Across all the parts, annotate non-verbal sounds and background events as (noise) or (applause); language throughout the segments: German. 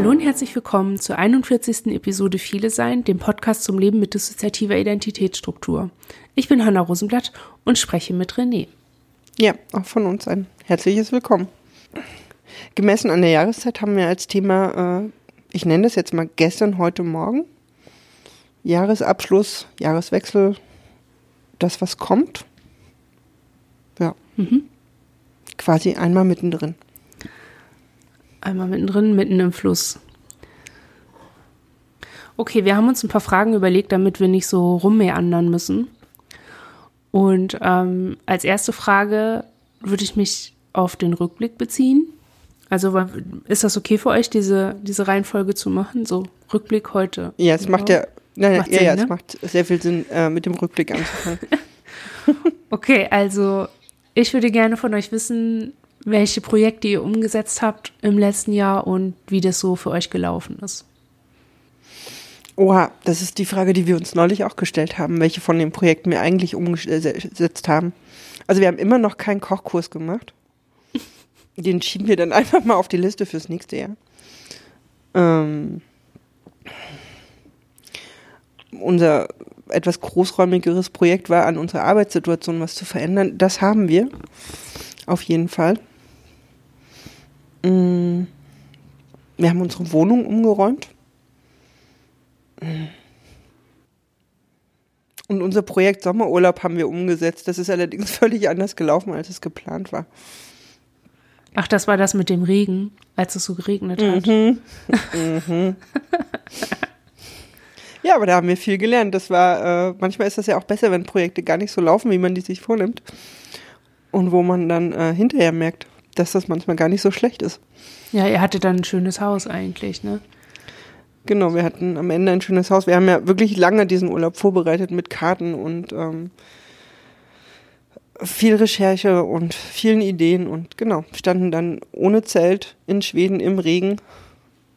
Hallo und herzlich willkommen zur 41. Episode Viele Sein, dem Podcast zum Leben mit dissoziativer Identitätsstruktur. Ich bin Hanna Rosenblatt und spreche mit René. Ja, auch von uns ein herzliches Willkommen. Gemessen an der Jahreszeit haben wir als Thema, äh, ich nenne das jetzt mal gestern, heute, morgen, Jahresabschluss, Jahreswechsel, das, was kommt. Ja. Mhm. Quasi einmal mittendrin. Einmal mittendrin, mitten im Fluss. Okay, wir haben uns ein paar Fragen überlegt, damit wir nicht so rummeandern müssen. Und ähm, als erste Frage würde ich mich auf den Rückblick beziehen. Also ist das okay für euch, diese, diese Reihenfolge zu machen? So Rückblick heute. Ja, es macht ja, nein, macht ja, Sinn, ja, ne? es macht sehr viel Sinn, äh, mit dem Rückblick anzufangen. (laughs) okay, also ich würde gerne von euch wissen, welche Projekte ihr umgesetzt habt im letzten Jahr und wie das so für euch gelaufen ist. Oha, das ist die Frage, die wir uns neulich auch gestellt haben, welche von den Projekten wir eigentlich umgesetzt haben. Also wir haben immer noch keinen Kochkurs gemacht. Den schieben wir dann (laughs) einfach mal auf die Liste fürs nächste Jahr. Ähm, unser etwas großräumigeres Projekt war, an unserer Arbeitssituation was zu verändern. Das haben wir. Auf jeden Fall. Mm. Wir haben unsere Wohnung umgeräumt. Und unser Projekt Sommerurlaub haben wir umgesetzt. Das ist allerdings (laughs) völlig anders gelaufen, als es geplant war. Ach, das war das mit dem Regen, als es so geregnet hat. Mhm. mhm. ja, aber da haben wir viel gelernt. Das war, äh, manchmal ist das ja auch besser, wenn Projekte gar nicht so laufen, wie man die sich vornimmt. Und wo man dann äh, hinterher merkt, dass das manchmal gar nicht so schlecht ist. Ja, ihr hattet dann ein schönes Haus eigentlich, ne? Genau, wir hatten am Ende ein schönes Haus. Wir haben ja wirklich lange diesen Urlaub vorbereitet mit Karten und ähm, viel Recherche und vielen Ideen und genau, standen dann ohne Zelt in Schweden im Regen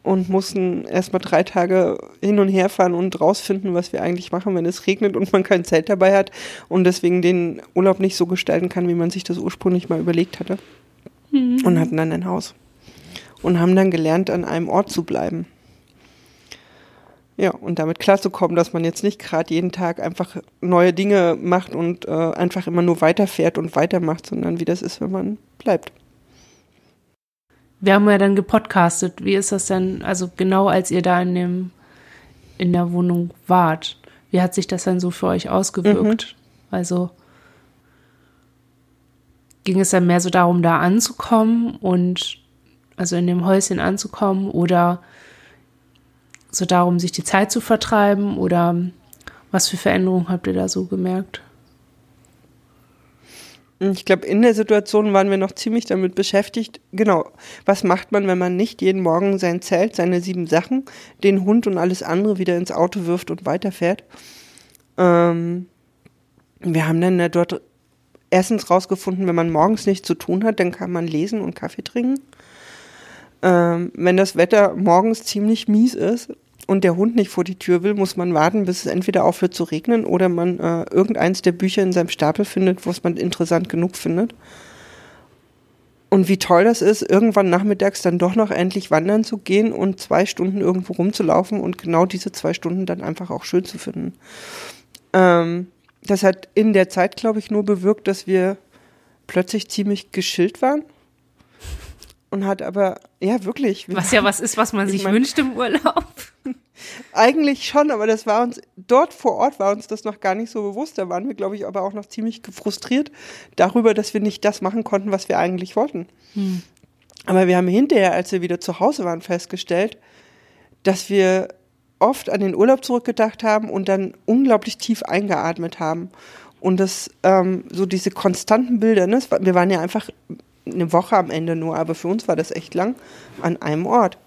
und mussten erstmal drei Tage hin und her fahren und rausfinden, was wir eigentlich machen, wenn es regnet und man kein Zelt dabei hat und deswegen den Urlaub nicht so gestalten kann, wie man sich das ursprünglich mal überlegt hatte. Mhm. Und hatten dann ein Haus. Und haben dann gelernt, an einem Ort zu bleiben. Ja, und damit klarzukommen, dass man jetzt nicht gerade jeden Tag einfach neue Dinge macht und äh, einfach immer nur weiterfährt und weitermacht, sondern wie das ist, wenn man bleibt. Wir haben ja dann gepodcastet. Wie ist das denn, also genau als ihr da in dem, in der Wohnung wart? Wie hat sich das dann so für euch ausgewirkt? Mhm. Also ging es dann mehr so darum, da anzukommen und also in dem Häuschen anzukommen oder so darum, sich die Zeit zu vertreiben oder was für Veränderungen habt ihr da so gemerkt? Ich glaube, in der Situation waren wir noch ziemlich damit beschäftigt. Genau, was macht man, wenn man nicht jeden Morgen sein Zelt, seine sieben Sachen, den Hund und alles andere wieder ins Auto wirft und weiterfährt? Ähm, wir haben dann dort erstens rausgefunden, wenn man morgens nichts zu tun hat, dann kann man lesen und Kaffee trinken. Ähm, wenn das Wetter morgens ziemlich mies ist und der Hund nicht vor die Tür will, muss man warten, bis es entweder aufhört zu regnen oder man äh, irgendeins der Bücher in seinem Stapel findet, was man interessant genug findet. Und wie toll das ist, irgendwann nachmittags dann doch noch endlich wandern zu gehen und zwei Stunden irgendwo rumzulaufen und genau diese zwei Stunden dann einfach auch schön zu finden. Ähm, das hat in der Zeit, glaube ich, nur bewirkt, dass wir plötzlich ziemlich geschillt waren. Und hat aber, ja, wirklich. Was ja was ist, was man sich mein, wünscht im Urlaub. (laughs) Eigentlich schon, aber das war uns, dort vor Ort war uns das noch gar nicht so bewusst. Da waren wir, glaube ich, aber auch noch ziemlich gefrustriert darüber, dass wir nicht das machen konnten, was wir eigentlich wollten. Hm. Aber wir haben hinterher, als wir wieder zu Hause waren, festgestellt, dass wir oft an den Urlaub zurückgedacht haben und dann unglaublich tief eingeatmet haben. Und das, ähm, so diese konstanten Bilder, ne? wir waren ja einfach eine Woche am Ende nur, aber für uns war das echt lang, an einem Ort.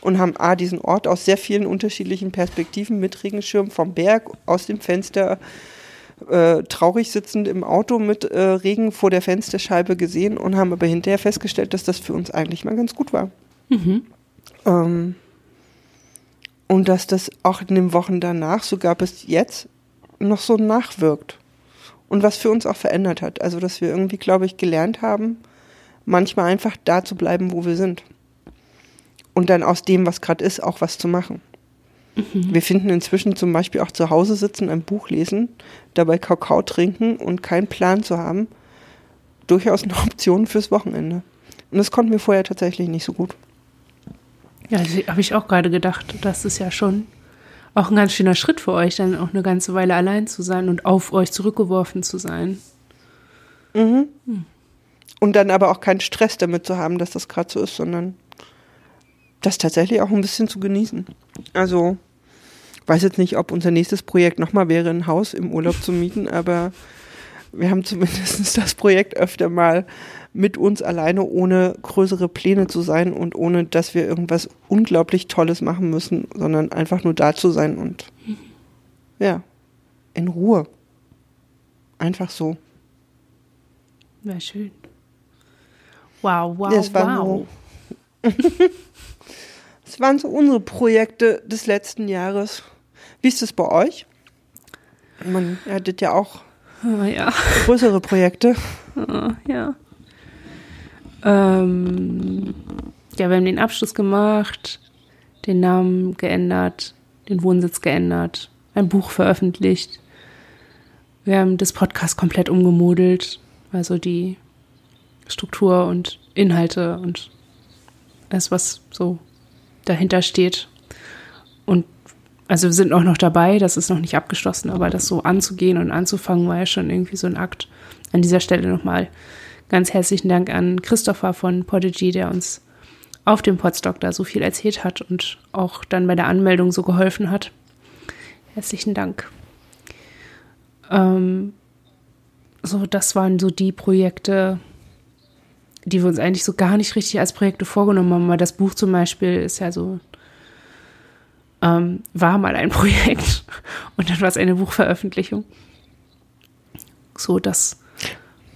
Und haben A, diesen Ort aus sehr vielen unterschiedlichen Perspektiven mit Regenschirm vom Berg, aus dem Fenster, äh, traurig sitzend im Auto mit äh, Regen vor der Fensterscheibe gesehen und haben aber hinterher festgestellt, dass das für uns eigentlich mal ganz gut war. Mhm. Ähm, und dass das auch in den Wochen danach, sogar bis jetzt, noch so nachwirkt. Und was für uns auch verändert hat. Also, dass wir irgendwie, glaube ich, gelernt haben, manchmal einfach da zu bleiben, wo wir sind. und dann aus dem, was gerade ist, auch was zu machen. Mhm. Wir finden inzwischen zum Beispiel auch zu Hause sitzen, ein Buch lesen, dabei Kakao trinken und keinen Plan zu haben, durchaus eine Option fürs Wochenende. Und das konnten wir vorher tatsächlich nicht so gut. Ja, habe ich auch gerade gedacht. Das ist ja schon auch ein ganz schöner Schritt für euch, dann auch eine ganze Weile allein zu sein und auf euch zurückgeworfen zu sein. Mhm. Hm. Und dann aber auch keinen Stress damit zu haben, dass das gerade so ist, sondern das tatsächlich auch ein bisschen zu genießen. Also, weiß jetzt nicht, ob unser nächstes Projekt nochmal wäre, ein Haus im Urlaub zu mieten, aber wir haben zumindest (laughs) das Projekt öfter mal mit uns alleine, ohne größere Pläne zu sein und ohne, dass wir irgendwas unglaublich Tolles machen müssen, sondern einfach nur da zu sein und ja, in Ruhe. Einfach so. Wäre schön. Wow, wow, das wow. So. das (laughs) waren so unsere Projekte des letzten Jahres. Wie ist es bei euch? Man hattet ja auch oh, ja. größere Projekte. Oh, ja. Ähm, ja, wir haben den Abschluss gemacht, den Namen geändert, den Wohnsitz geändert, ein Buch veröffentlicht. Wir haben das Podcast komplett umgemodelt, also die Struktur und Inhalte und alles, was so dahinter steht. Also wir sind auch noch dabei, das ist noch nicht abgeschlossen, aber das so anzugehen und anzufangen war ja schon irgendwie so ein Akt. An dieser Stelle nochmal ganz herzlichen Dank an Christopher von Podigy, der uns auf dem Podstock da so viel erzählt hat und auch dann bei der Anmeldung so geholfen hat. Herzlichen Dank. Ähm, so, das waren so die Projekte, die wir uns eigentlich so gar nicht richtig als Projekte vorgenommen haben. Weil das Buch zum Beispiel ist ja so, ähm, war mal ein (laughs) Projekt und dann war es eine Buchveröffentlichung. So, das,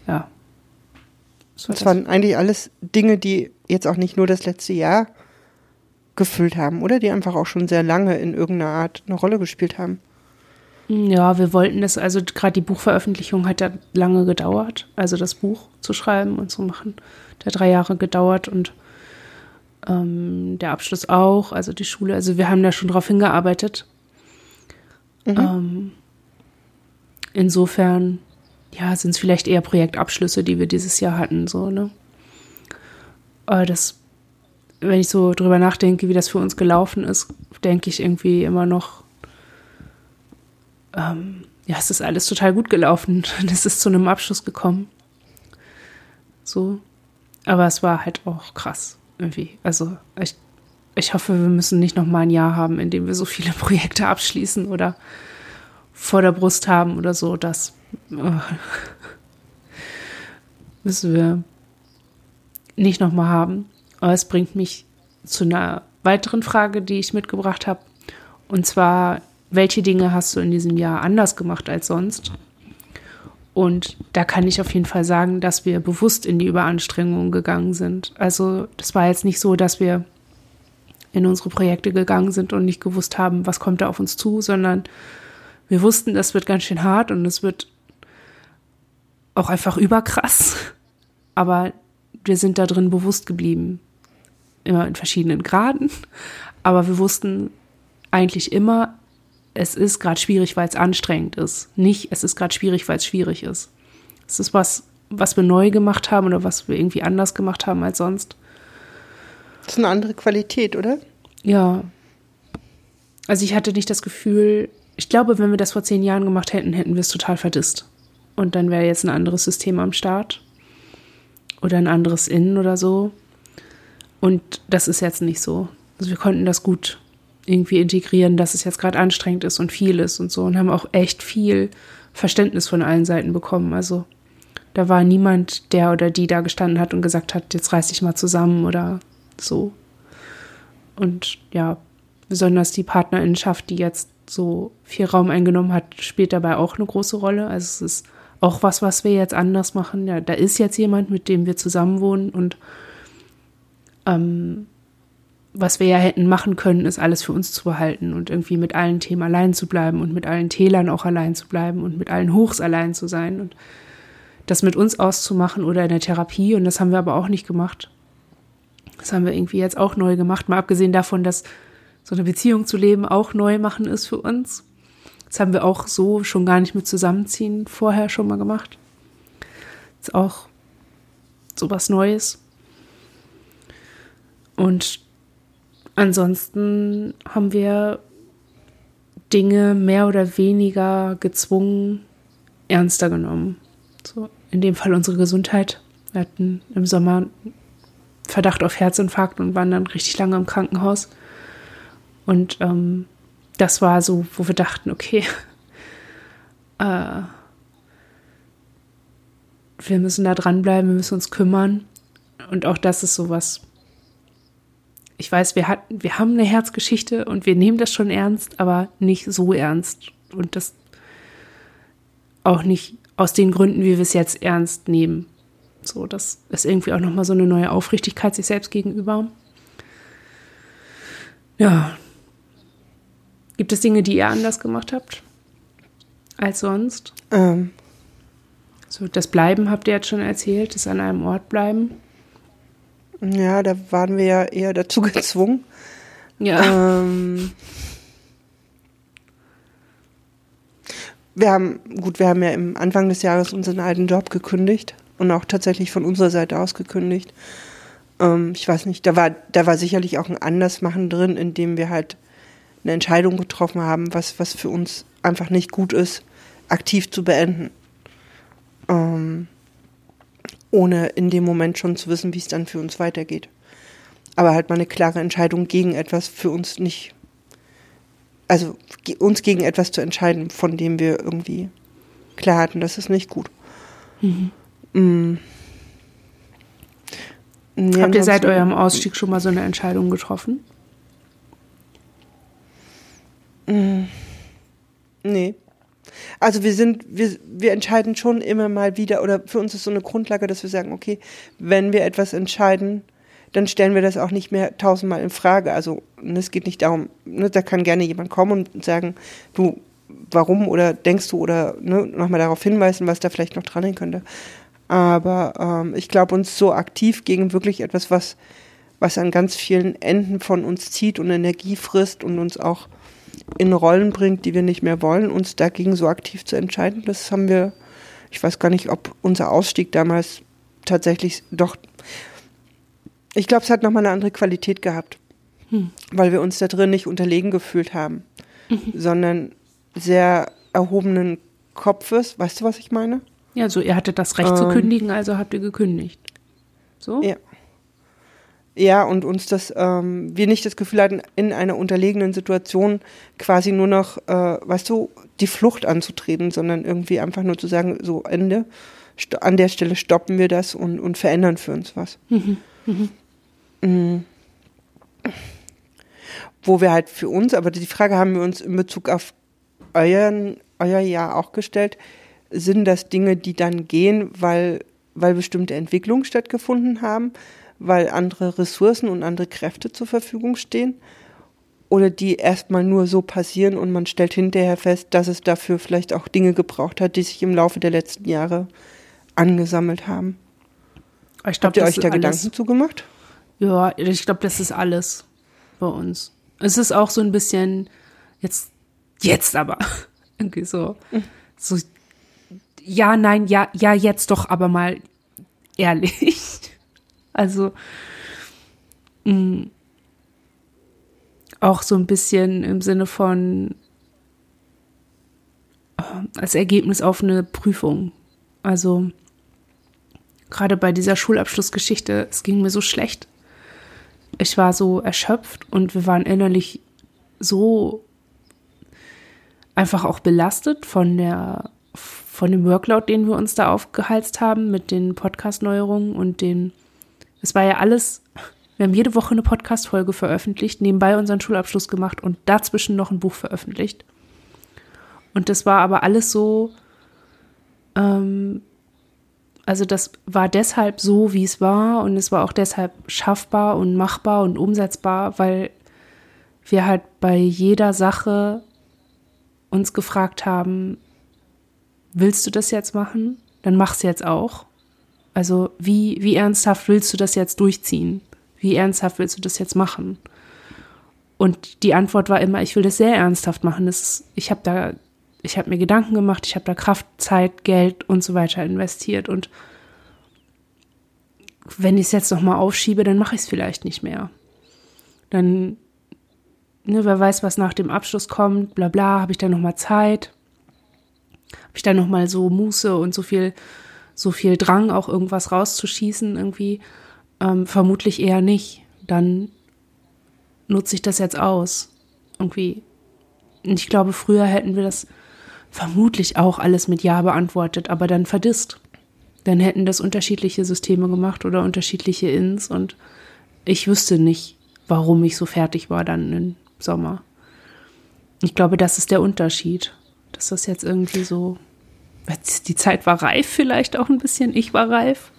ja. So das, das waren eigentlich alles Dinge, die jetzt auch nicht nur das letzte Jahr gefüllt haben, oder? Die einfach auch schon sehr lange in irgendeiner Art eine Rolle gespielt haben. Ja, wir wollten das, also gerade die Buchveröffentlichung hat ja lange gedauert, also das Buch zu schreiben und zu machen. Der hat drei Jahre gedauert und ähm, der Abschluss auch, also die Schule, also wir haben da schon drauf hingearbeitet. Mhm. Ähm, insofern, ja, sind es vielleicht eher Projektabschlüsse, die wir dieses Jahr hatten, so, ne? Aber das, wenn ich so drüber nachdenke, wie das für uns gelaufen ist, denke ich irgendwie immer noch, ähm, ja, es ist alles total gut gelaufen. (laughs) Es ist zu einem Abschluss gekommen. So. Aber es war halt auch krass, irgendwie. Also, ich, ich hoffe, wir müssen nicht noch mal ein Jahr haben, in dem wir so viele (laughs) Projekte abschließen oder vor der Brust haben oder so. Das äh, (laughs) müssen wir nicht noch mal haben. Aber es bringt mich zu einer weiteren Frage, die ich mitgebracht habe. Und zwar welche Dinge hast du in diesem Jahr anders gemacht als sonst? Und da kann ich auf jeden Fall sagen, dass wir bewusst in die Überanstrengung gegangen sind. Also das war jetzt nicht so, dass wir in unsere Projekte gegangen sind und nicht gewusst haben, was kommt da auf uns zu, sondern wir wussten, das wird ganz schön hart und es wird auch einfach überkrass. (laughs) Aber wir sind da drin bewusst geblieben. Immer in verschiedenen Graden. Aber wir wussten eigentlich immer, es ist gerade schwierig, weil es anstrengend ist. Nicht, es ist gerade schwierig, weil es schwierig ist. Es ist was, was wir neu gemacht haben oder was wir irgendwie anders gemacht haben als sonst. Das ist eine andere Qualität, oder? Ja. Also ich hatte nicht das Gefühl, ich glaube, wenn wir das vor zehn Jahren gemacht hätten, hätten wir es total verdisst. Und dann wäre jetzt ein anderes System am Start. Oder ein anderes Innen oder so. Und das ist jetzt nicht so. Also wir konnten das gut irgendwie integrieren, dass es jetzt gerade anstrengend ist und viel ist und so und haben auch echt viel Verständnis von allen Seiten bekommen. Also da war niemand, der oder die da gestanden hat und gesagt hat, jetzt reiß dich mal zusammen oder so. Und ja, besonders die Partnerinnenschaft, die jetzt so viel Raum eingenommen hat, spielt dabei auch eine große Rolle. Also es ist auch was, was wir jetzt anders machen. Ja, da ist jetzt jemand, mit dem wir zusammenwohnen und ähm, was wir ja hätten machen können, ist alles für uns zu behalten und irgendwie mit allen Themen allein zu bleiben und mit allen Tälern auch allein zu bleiben und mit allen Hochs allein zu sein und das mit uns auszumachen oder in der Therapie. Und das haben wir aber auch nicht gemacht. Das haben wir irgendwie jetzt auch neu gemacht, mal abgesehen davon, dass so eine Beziehung zu leben auch neu machen ist für uns. Das haben wir auch so schon gar nicht mit Zusammenziehen vorher schon mal gemacht. Ist auch so was Neues. Und ansonsten haben wir Dinge mehr oder weniger gezwungen ernster genommen. So, in dem Fall unsere Gesundheit. Wir hatten im Sommer Verdacht auf Herzinfarkt und waren dann richtig lange im Krankenhaus. Und ähm, das war so, wo wir dachten, okay, (laughs) äh, wir müssen da dranbleiben, wir müssen uns kümmern. Und auch das ist sowas. Ich weiß, wir hatten, wir haben eine Herzgeschichte und wir nehmen das schon ernst, aber nicht so ernst. Und das auch nicht aus den Gründen, wie wir es jetzt ernst nehmen. So, das ist irgendwie auch nochmal so eine neue Aufrichtigkeit sich selbst gegenüber. Ja. Gibt es Dinge, die ihr anders gemacht habt als sonst? Ähm. So, das Bleiben habt ihr jetzt schon erzählt, das an einem Ort bleiben. Ja, da waren wir ja eher dazu (laughs) gezwungen. Ja. Ähm, wir haben, gut, wir haben ja im Anfang des Jahres unseren alten Job gekündigt und auch tatsächlich von unserer Seite aus gekündigt. Ähm, ich weiß nicht, da war, da war sicherlich auch ein Andersmachen drin, in dem wir halt eine Entscheidung getroffen haben, was, was für uns einfach nicht gut ist, aktiv zu beenden. Ähm, ohne in dem Moment schon zu wissen, wie es dann für uns weitergeht. Aber halt mal eine klare Entscheidung gegen etwas für uns nicht, also uns gegen etwas zu entscheiden, von dem wir irgendwie klar hatten, das ist nicht gut. Mhm. Mm. Nee, Habt ihr seit eurem Ausstieg schon mal so eine Entscheidung getroffen? Mm. Nee. Also wir sind, wir, wir entscheiden schon immer mal wieder, oder für uns ist so eine Grundlage, dass wir sagen, okay, wenn wir etwas entscheiden, dann stellen wir das auch nicht mehr tausendmal in Frage. Also ne, es geht nicht darum, ne, da kann gerne jemand kommen und sagen, du, warum oder denkst du oder ne, nochmal darauf hinweisen, was da vielleicht noch dran sein könnte. Aber ähm, ich glaube, uns so aktiv gegen wirklich etwas, was, was an ganz vielen Enden von uns zieht und Energie frisst und uns auch in Rollen bringt, die wir nicht mehr wollen, uns dagegen so aktiv zu entscheiden, das haben wir, ich weiß gar nicht, ob unser Ausstieg damals tatsächlich doch, ich glaube, es hat nochmal eine andere Qualität gehabt, hm. weil wir uns da drin nicht unterlegen gefühlt haben, mhm. sondern sehr erhobenen Kopfes, weißt du, was ich meine? Ja, so ihr hattet das Recht ähm, zu kündigen, also habt ihr gekündigt. So? Ja. Ja, und uns das, ähm, wir nicht das Gefühl hatten, in einer unterlegenen Situation quasi nur noch, äh, weißt du, die Flucht anzutreten, sondern irgendwie einfach nur zu sagen, so Ende, an der Stelle stoppen wir das und, und verändern für uns was. Mhm. Mhm. Mhm. Wo wir halt für uns, aber die Frage haben wir uns in Bezug auf euren, euer Jahr auch gestellt, sind das Dinge, die dann gehen, weil, weil bestimmte Entwicklungen stattgefunden haben, weil andere Ressourcen und andere Kräfte zur Verfügung stehen? Oder die erstmal nur so passieren und man stellt hinterher fest, dass es dafür vielleicht auch Dinge gebraucht hat, die sich im Laufe der letzten Jahre angesammelt haben? Ich glaub, Habt ihr euch da alles. Gedanken zugemacht? Ja, ich glaube, das ist alles bei uns. Es ist auch so ein bisschen jetzt, jetzt aber (laughs) irgendwie so, so ja, nein, ja, ja, jetzt doch aber mal ehrlich. Also mh, mm, auch so ein bisschen im Sinne von äh, als Ergebnis auf eine Prüfung. Also gerade bei dieser Schulabschlussgeschichte, es ging mir so schlecht. Ich war so erschöpft und wir waren innerlich so einfach auch belastet von der von dem Workload, den wir uns da aufgeheizt haben mit den Podcast-Neuerungen und den, es war ja alles, wir haben jede Woche eine Podcast-Folge veröffentlicht, nebenbei unseren Schulabschluss gemacht und dazwischen noch ein Buch veröffentlicht. Und das war aber alles so, ähm, also das war deshalb so, wie es war und es war auch deshalb schaffbar und machbar und umsetzbar, weil wir halt bei jeder Sache uns gefragt haben, willst du das jetzt machen? Dann mach's jetzt auch. Also wie, wie ernsthaft willst du das jetzt durchziehen? Wie ernsthaft willst du das jetzt machen? Und die Antwort war immer, ich will das sehr ernsthaft machen. Das ich habe da, ich habe mir Gedanken gemacht, ich habe da Kraft, Zeit, Geld und so weiter investiert. Und wenn ich es jetzt nochmal aufschiebe, dann mache ich es vielleicht nicht mehr. Dann, ne, wer weiß, was nach dem Abschluss kommt, bla bla, habe ich dann nochmal Zeit? Habe ich dann nochmal so Muße und so viel, so viel Drang, auch irgendwas rauszuschießen irgendwie? Ähm, vermutlich eher nicht. Dann nutze ich das jetzt aus. Irgendwie. Und ich glaube, früher hätten wir das vermutlich auch alles mit Ja beantwortet, aber dann verdisst. Dann hätten das unterschiedliche Systeme gemacht oder unterschiedliche Ins und ich wüsste nicht, warum ich so fertig war dann im Sommer. Ich glaube, das ist der Unterschied. Dass das jetzt irgendwie so. Die Zeit war reif, vielleicht auch ein bisschen. Ich war reif.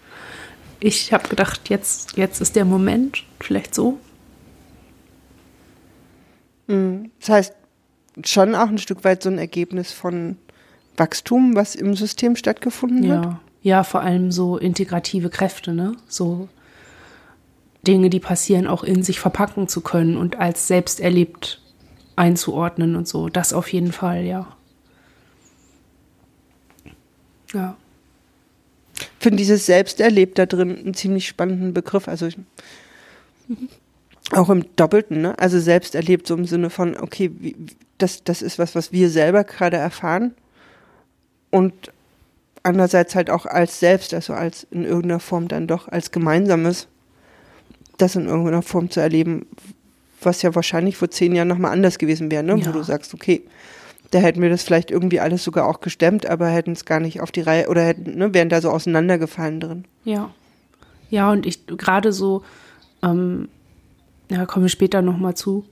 Ich habe gedacht, jetzt, jetzt ist der Moment. Vielleicht so. Mhm. Das heißt, schon auch ein Stück weit so ein Ergebnis von Wachstum, was im System stattgefunden ja. hat. Ja, vor allem so integrative Kräfte, ne? So Dinge, die passieren, auch in sich verpacken zu können und als selbst erlebt einzuordnen und so. Das auf jeden Fall, ja. Ja. Ich finde dieses Selbsterlebt da drin einen ziemlich spannenden Begriff. Also ich, mhm. Auch im Doppelten, ne? Also selbst erlebt, so im Sinne von, okay, wie, das, das ist was, was wir selber gerade erfahren. Und andererseits halt auch als selbst, also als in irgendeiner Form dann doch als Gemeinsames, das in irgendeiner Form zu erleben, was ja wahrscheinlich vor zehn Jahren nochmal anders gewesen wäre, ne? Ja. Wo du sagst, okay, da hätten wir das vielleicht irgendwie alles sogar auch gestemmt, aber hätten es gar nicht auf die Reihe oder hätten, ne, wären da so auseinandergefallen drin. Ja. Ja, und ich gerade so, ähm, ja, kommen wir später nochmal zu.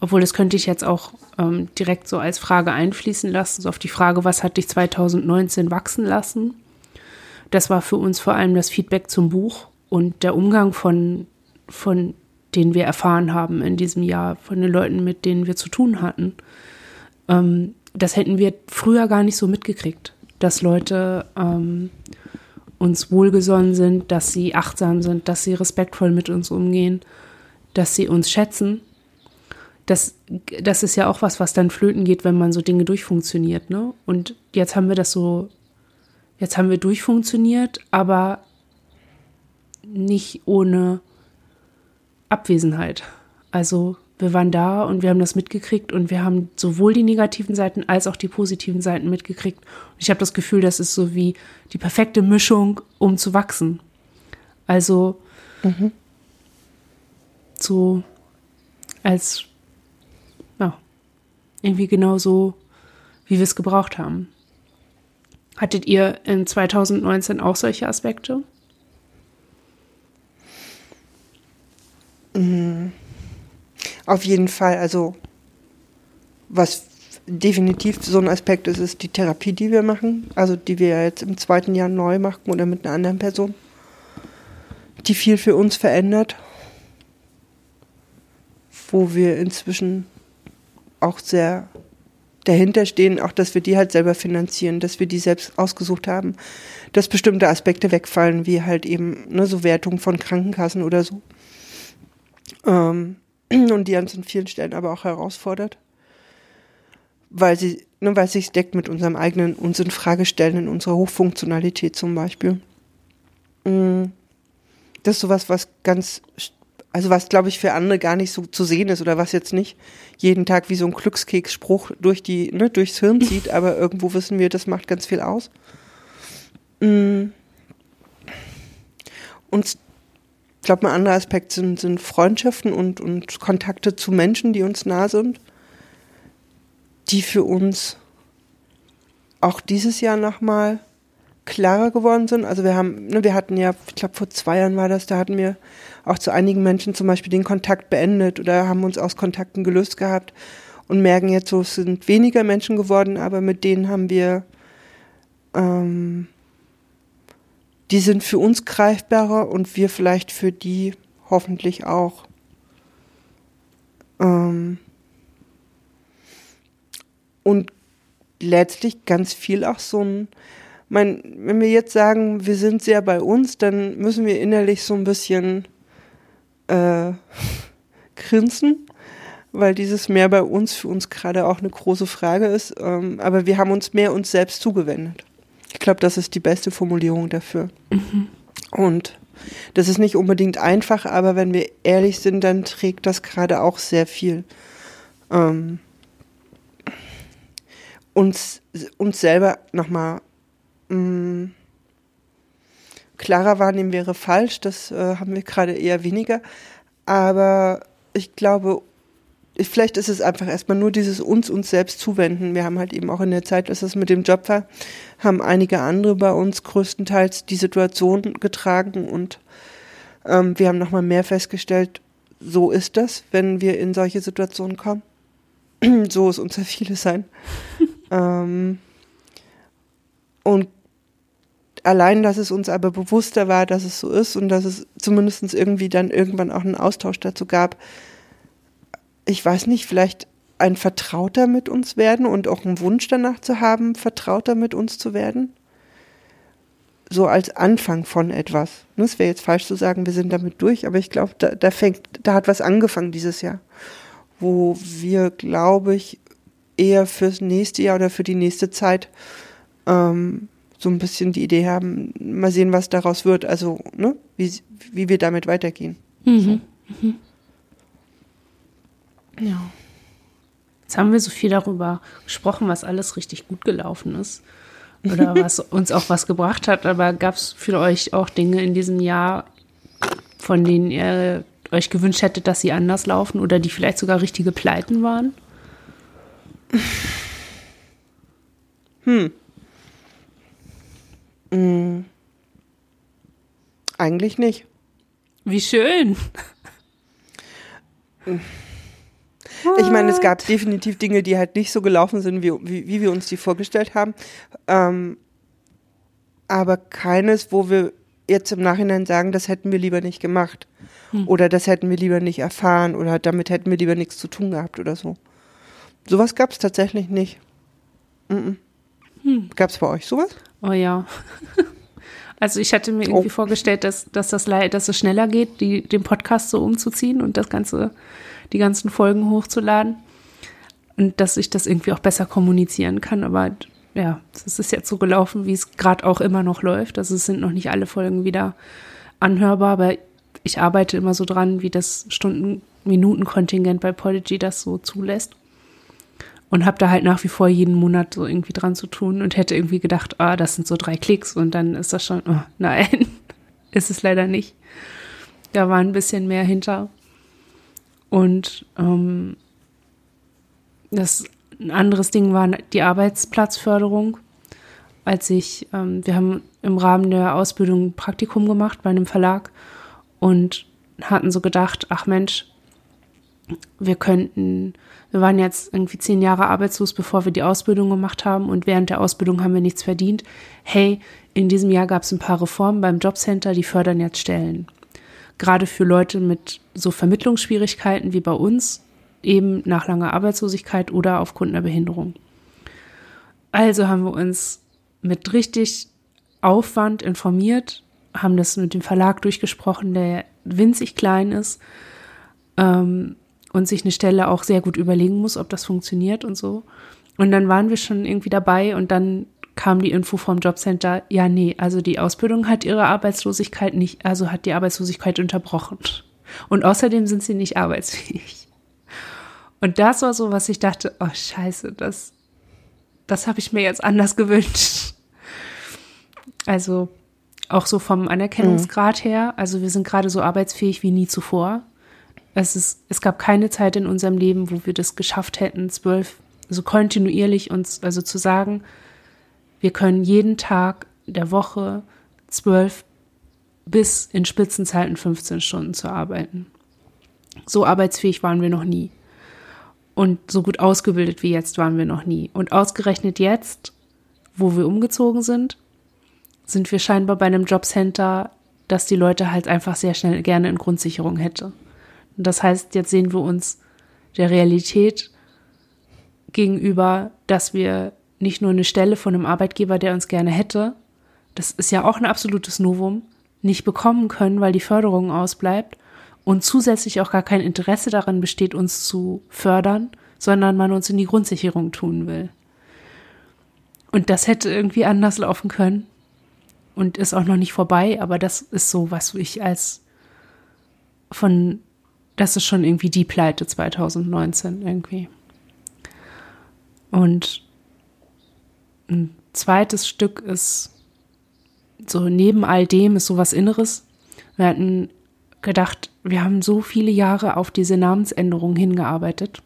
Obwohl, das könnte ich jetzt auch ähm, direkt so als Frage einfließen lassen, so auf die Frage, was hat dich 2019 wachsen lassen? Das war für uns vor allem das Feedback zum Buch und der Umgang von, von den wir erfahren haben in diesem Jahr, von den Leuten, mit denen wir zu tun hatten. Ähm, das hätten wir früher gar nicht so mitgekriegt, dass Leute ähm, uns wohlgesonnen sind, dass sie achtsam sind, dass sie respektvoll mit uns umgehen dass sie uns schätzen. Das, das ist ja auch was, was dann flöten geht, wenn man so Dinge durchfunktioniert. Ne? Und jetzt haben wir das so, jetzt haben wir durchfunktioniert, aber nicht ohne Abwesenheit. Also wir waren da und wir haben das mitgekriegt und wir haben sowohl die negativen Seiten als auch die positiven Seiten mitgekriegt. Und ich habe das Gefühl, das ist so wie die perfekte Mischung, um zu wachsen. Also mhm so als, ja, irgendwie genau so, wie wir es gebraucht haben. Hattet ihr in 2019 auch solche Aspekte? Mhm. Auf jeden Fall. Also, was definitiv so ein Aspekt ist, ist die Therapie, die wir machen. Also, die wir jetzt im zweiten Jahr neu machen oder mit einer anderen Person, die viel für uns verändert wo wir inzwischen auch sehr dahinter stehen, auch dass wir die halt selber finanzieren, dass wir die selbst ausgesucht haben, dass bestimmte Aspekte wegfallen, wie halt eben ne, so Wertung von Krankenkassen oder so. Ähm, (clears throat) und die uns an vielen Stellen aber auch herausfordert, weil sie, ne, weil sich deckt mit unserem eigenen uns in Frage stellen in unserer Hochfunktionalität zum Beispiel. Mm. Das ist sowas, was ganz also was, glaube ich, für andere gar nicht so zu sehen ist oder was jetzt nicht jeden Tag wie so ein Glückskeksspruch durch die, ne, durchs Hirn (laughs) zieht, aber irgendwo wissen wir, das macht ganz viel aus. Mm. Und ich glaube, ein anderer Aspekt sind, sind Freundschaften und, und Kontakte zu Menschen, die uns nah sind, die für uns auch dieses Jahr nochmal klarer geworden sind. Also wir haben, ne, wir hatten ja, ich glaube vor zwei Jahren war das, da hatten wir auch zu einigen Menschen zum Beispiel den Kontakt beendet oder haben uns aus Kontakten gelöst gehabt und merken jetzt so, es sind weniger Menschen geworden, aber mit denen haben wir, ähm, die sind für uns greifbarer und wir vielleicht für die hoffentlich auch. Ähm, und letztlich ganz viel auch so ein, mein, wenn wir jetzt sagen, wir sind sehr bei uns, dann müssen wir innerlich so ein bisschen äh, (laughs) grinsen, weil dieses mehr bei uns für uns gerade auch eine große Frage ist. Ähm, aber wir haben uns mehr uns selbst zugewendet. Ich glaube, das ist die beste Formulierung dafür. Mhm. Und das ist nicht unbedingt einfach, aber wenn wir ehrlich sind, dann trägt das gerade auch sehr viel. Ähm, uns, uns selber nochmal mm, klarer wahrnehmen wäre falsch, das äh, haben wir gerade eher weniger. Aber ich glaube, vielleicht ist es einfach erstmal nur dieses uns uns selbst zuwenden. Wir haben halt eben auch in der Zeit, als es mit dem Job war, haben einige andere bei uns größtenteils die Situation getragen und ähm, wir haben nochmal mehr festgestellt, so ist das, wenn wir in solche Situationen kommen. (clears throat) so ist unser vieles sein. (laughs) ähm, und allein, dass es uns aber bewusster war, dass es so ist und dass es zumindest irgendwie dann irgendwann auch einen Austausch dazu gab, ich weiß nicht, vielleicht ein Vertrauter mit uns werden und auch einen Wunsch danach zu haben, Vertrauter mit uns zu werden? So als Anfang von etwas. Ne, es wäre jetzt falsch zu sagen, wir sind damit durch, aber ich glaube, da, da fängt, da hat was angefangen dieses Jahr, wo wir, glaube ich, eher fürs nächste Jahr oder für die nächste Zeit ähm, so ein bisschen die Idee haben, mal sehen, was daraus wird, also ne, wie, wie wir damit weitergehen. Mhm. Mhm. Ja. Jetzt haben wir so viel darüber gesprochen, was alles richtig gut gelaufen ist oder (laughs) was uns auch was gebracht hat. Aber gab es für euch auch Dinge in diesem Jahr, von denen ihr euch gewünscht hättet, dass sie anders laufen oder die vielleicht sogar richtige Pleiten waren? (laughs) Hm. hm. Eigentlich nicht. Wie schön. (laughs) Ich meine, es gab definitiv Dinge, die halt nicht so gelaufen sind, wie, wie, wie wir uns die vorgestellt haben. Ähm, aber keines, wo wir jetzt im Nachhinein sagen, das hätten wir lieber nicht gemacht. Hm. Oder das hätten wir lieber nicht erfahren oder damit hätten wir lieber nichts zu tun gehabt oder so. Sowas gab es tatsächlich nicht. Mm -mm. Hm. Gab es bei euch sowas? Oh ja. (laughs) Also ich hatte mir irgendwie oh. vorgestellt, dass, dass, das, dass es schneller geht, die, den Podcast so umzuziehen und das Ganze die ganzen Folgen hochzuladen. Und dass ich das irgendwie auch besser kommunizieren kann. Aber ja, es ist jetzt so gelaufen, wie es gerade auch immer noch läuft. Also es sind noch nicht alle Folgen wieder anhörbar, aber ich arbeite immer so dran, wie das Stunden-Minuten-Kontingent bei Podigy das so zulässt. Und habe da halt nach wie vor jeden Monat so irgendwie dran zu tun und hätte irgendwie gedacht, ah, das sind so drei Klicks und dann ist das schon, oh, nein, (laughs) ist es leider nicht. Da war ein bisschen mehr hinter. Und ähm, das ein anderes Ding war die Arbeitsplatzförderung. Als ich, ähm, wir haben im Rahmen der Ausbildung ein Praktikum gemacht bei einem Verlag und hatten so gedacht, ach Mensch, wir könnten, wir waren jetzt irgendwie zehn Jahre arbeitslos, bevor wir die Ausbildung gemacht haben und während der Ausbildung haben wir nichts verdient. Hey, in diesem Jahr gab es ein paar Reformen beim Jobcenter, die fördern jetzt Stellen gerade für Leute mit so Vermittlungsschwierigkeiten wie bei uns, eben nach langer Arbeitslosigkeit oder aufgrund einer Behinderung. Also haben wir uns mit richtig Aufwand informiert, haben das mit dem Verlag durchgesprochen, der winzig klein ist ähm, und sich eine Stelle auch sehr gut überlegen muss, ob das funktioniert und so. Und dann waren wir schon irgendwie dabei und dann kam die Info vom Jobcenter, ja, nee, also die Ausbildung hat ihre Arbeitslosigkeit nicht, also hat die Arbeitslosigkeit unterbrochen. Und außerdem sind sie nicht arbeitsfähig. Und das war so, was ich dachte, oh scheiße, das, das habe ich mir jetzt anders gewünscht. Also auch so vom Anerkennungsgrad mhm. her, also wir sind gerade so arbeitsfähig wie nie zuvor. Es, ist, es gab keine Zeit in unserem Leben, wo wir das geschafft hätten, zwölf, also kontinuierlich uns, also zu sagen, wir können jeden Tag der Woche zwölf bis in Spitzenzeiten 15 Stunden zu arbeiten. So arbeitsfähig waren wir noch nie. Und so gut ausgebildet wie jetzt waren wir noch nie. Und ausgerechnet jetzt, wo wir umgezogen sind, sind wir scheinbar bei einem Jobcenter, das die Leute halt einfach sehr schnell gerne in Grundsicherung hätte. Und das heißt, jetzt sehen wir uns der Realität gegenüber, dass wir nicht nur eine Stelle von einem Arbeitgeber, der uns gerne hätte, das ist ja auch ein absolutes Novum, nicht bekommen können, weil die Förderung ausbleibt und zusätzlich auch gar kein Interesse daran besteht, uns zu fördern, sondern man uns in die Grundsicherung tun will. Und das hätte irgendwie anders laufen können und ist auch noch nicht vorbei, aber das ist so, was ich als von, das ist schon irgendwie die Pleite 2019 irgendwie. Und ein zweites Stück ist so neben all dem ist sowas Inneres. Wir hatten gedacht, wir haben so viele Jahre auf diese Namensänderung hingearbeitet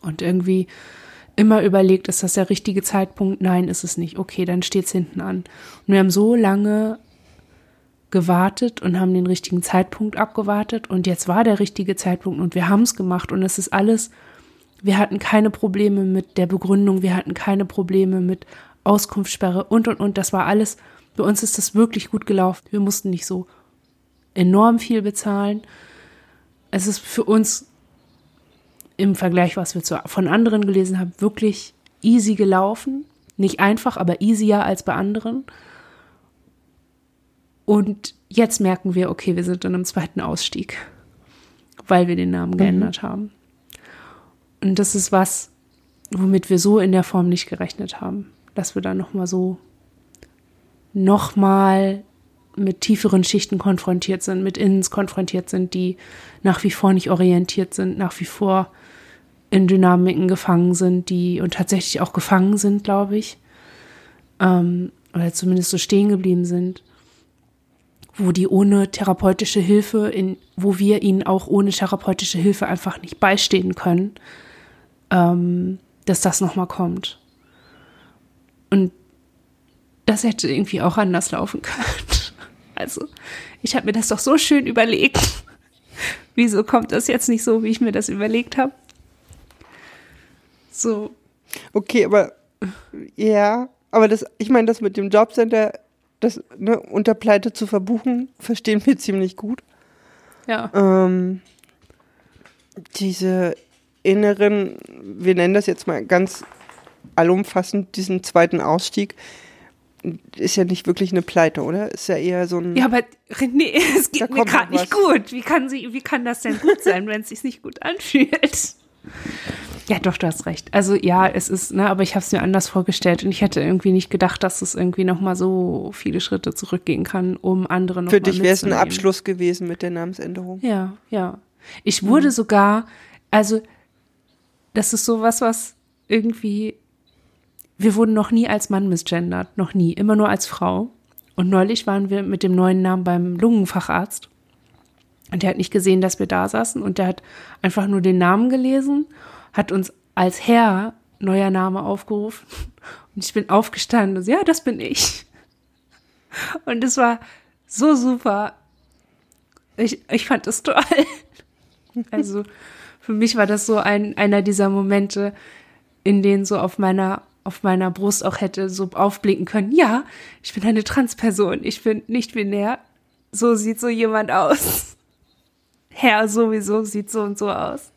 und irgendwie immer überlegt, ist das der richtige Zeitpunkt? Nein, ist es nicht. Okay, dann steht es hinten an. Und wir haben so lange gewartet und haben den richtigen Zeitpunkt abgewartet und jetzt war der richtige Zeitpunkt und wir haben es gemacht und es ist alles, wir hatten keine Probleme mit der Begründung, wir hatten keine Probleme mit Auskunftssperre und und und, das war alles, bei uns ist das wirklich gut gelaufen. Wir mussten nicht so enorm viel bezahlen. Es ist für uns im Vergleich, was wir zu, von anderen gelesen haben, wirklich easy gelaufen. Nicht einfach, aber easier als bei anderen. Und jetzt merken wir, okay, wir sind in einem zweiten Ausstieg, weil wir den Namen mhm. geändert haben. Und das ist was, womit wir so in der Form nicht gerechnet haben, dass wir dann nochmal so nochmal mit tieferen Schichten konfrontiert sind, mit Innens konfrontiert sind, die nach wie vor nicht orientiert sind, nach wie vor in Dynamiken gefangen sind, die und tatsächlich auch gefangen sind, glaube ich, ähm, oder zumindest so stehen geblieben sind, wo die ohne therapeutische Hilfe, in, wo wir ihnen auch ohne therapeutische Hilfe einfach nicht beistehen können, ähm, dass das nochmal kommt. Und das hätte irgendwie auch anders laufen (laughs) können. Also, ich habe mir das doch so schön überlegt. (laughs) Wieso kommt das jetzt nicht so, wie ich mir das überlegt habe? So. Okay, aber ja, aber das, ich meine, das mit dem Jobcenter, das ne, unter Pleite zu verbuchen, verstehen wir ziemlich gut. Ja. Ähm, diese inneren, wir nennen das jetzt mal ganz allumfassend, diesen zweiten Ausstieg, ist ja nicht wirklich eine Pleite, oder? Ist ja eher so ein. Ja, aber (laughs) nee, es geht mir gerade nicht gut. Wie kann, sie, wie kann das denn gut sein, wenn es sich nicht gut anfühlt? Ja, doch, du hast recht. Also ja, es ist, ne, aber ich habe es mir anders vorgestellt und ich hätte irgendwie nicht gedacht, dass es irgendwie noch mal so viele Schritte zurückgehen kann, um andere noch Für dich wäre es ein Abschluss gewesen mit der Namensänderung. Ja, ja. Ich wurde mhm. sogar, also das ist sowas, was irgendwie wir wurden noch nie als Mann misgendert, noch nie, immer nur als Frau. Und neulich waren wir mit dem neuen Namen beim Lungenfacharzt. Und der hat nicht gesehen, dass wir da saßen und der hat einfach nur den Namen gelesen, hat uns als Herr neuer Name aufgerufen. (laughs) Und ich bin aufgestanden und so, ja, das bin ich. (laughs) Und es war so super. Ich, ich fand das toll. (laughs) Also für mich war das so ein, einer dieser Momente, in denen so auf meiner auf meiner Brust auch hätte so aufblicken können, ja, ich bin eine Transperson, ich bin nicht binär. So sieht so jemand aus. (laughs) Herr sowieso sieht so und so aus.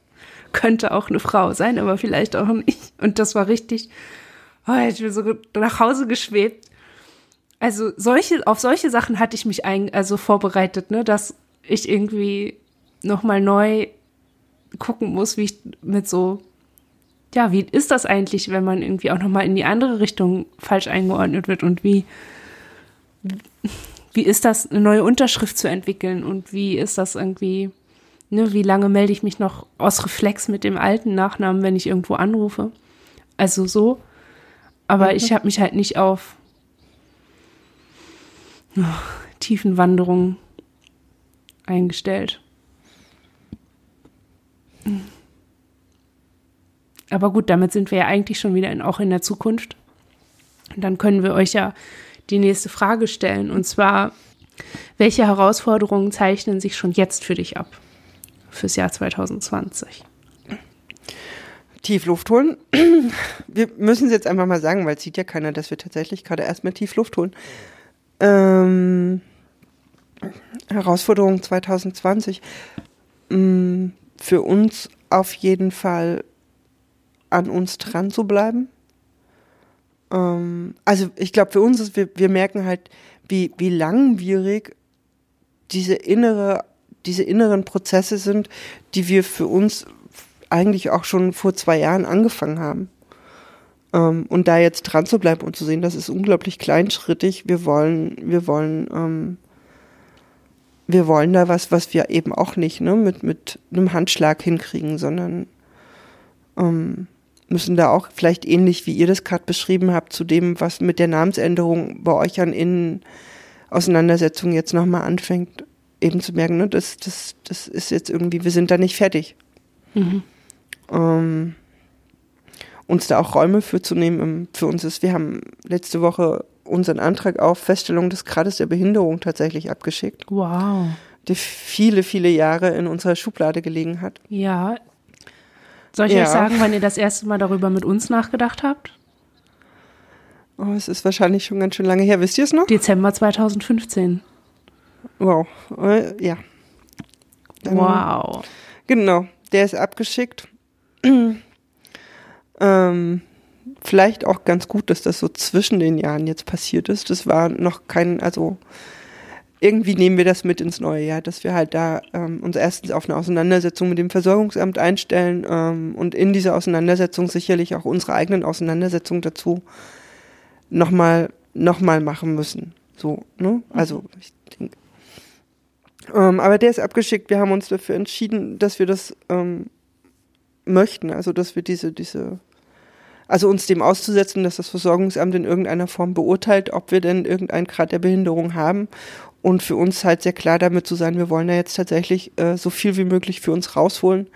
Könnte auch eine Frau sein, aber vielleicht auch nicht. Und das war richtig, oh, ich bin so nach Hause geschwebt. Also solche, auf solche Sachen hatte ich mich ein, also vorbereitet, ne, dass ich irgendwie nochmal neu gucken muss, wie ich mit so ja, wie ist das eigentlich, wenn man irgendwie auch nochmal in die andere Richtung falsch eingeordnet wird und wie, wie ist das, eine neue Unterschrift zu entwickeln und wie ist das irgendwie, ne, wie lange melde ich mich noch aus Reflex mit dem alten Nachnamen, wenn ich irgendwo anrufe? Also so. Aber mhm. ich habe mich halt nicht auf oh, tiefen Wanderungen eingestellt. Aber gut, damit sind wir ja eigentlich schon wieder in, auch in der Zukunft. Und dann können wir euch ja die nächste Frage stellen. Und zwar, welche Herausforderungen zeichnen sich schon jetzt für dich ab? Fürs Jahr 2020? Tiefluft holen. (clears throat) Wir müssen es jetzt einfach mal sagen, weil es sieht ja keiner, dass wir tatsächlich gerade erstmal Tiefluft holen. Ähm, Herausforderung 2020. Mm, für uns auf jeden Fall an uns dran zu bleiben. Ähm, also ich glaube, für uns ist, wir, wir merken halt, wie, wie langwierig diese innere diese inneren Prozesse sind, die wir für uns eigentlich auch schon vor zwei Jahren angefangen haben. Ähm, und da jetzt dran zu bleiben und zu sehen, das ist unglaublich kleinschrittig. Wir wollen, wir wollen, ähm, wir wollen da was, was wir eben auch nicht ne, mit, mit einem Handschlag hinkriegen, sondern ähm, müssen da auch vielleicht ähnlich, wie ihr das gerade beschrieben habt, zu dem, was mit der Namensänderung bei euch an Innenauseinandersetzungen jetzt nochmal anfängt, eben zu merken, ne, das, das, das ist jetzt irgendwie, wir sind da nicht fertig. Mhm. Ähm, uns da auch Räume für zu nehmen. Für uns ist, wir haben letzte Woche unseren Antrag auf Feststellung des Grades der Behinderung tatsächlich abgeschickt. Wow. Der viele, viele Jahre in unserer Schublade gelegen hat. Ja. Soll ich ja. euch sagen, wann ihr das erste Mal darüber mit uns nachgedacht habt? Oh, es ist wahrscheinlich schon ganz schön lange her. Wisst ihr es noch? Dezember 2015. Wow. Äh, ja. Wow. Genau. Der ist abgeschickt. (clears throat) Ähm, vielleicht auch ganz gut, dass das so zwischen den Jahren jetzt passiert ist. Das war noch kein, also irgendwie nehmen wir das mit ins neue Jahr, dass wir halt da ähm, uns erstens auf eine Auseinandersetzung mit dem Versorgungsamt einstellen ähm, und in dieser Auseinandersetzung sicherlich auch unsere eigenen Auseinandersetzungen dazu nochmal noch mal machen müssen. So, ne? Also ich denke. Ähm, aber der ist abgeschickt. Wir haben uns dafür entschieden, dass wir das ähm, möchten. Also, dass wir diese, diese, also uns dem auszusetzen, dass das Versorgungsamt in irgendeiner Form beurteilt, ob wir denn irgendeinen Grad der Behinderung haben. Und für uns halt sehr klar damit zu sein, wir wollen da jetzt tatsächlich äh, so viel wie möglich für uns rausholen.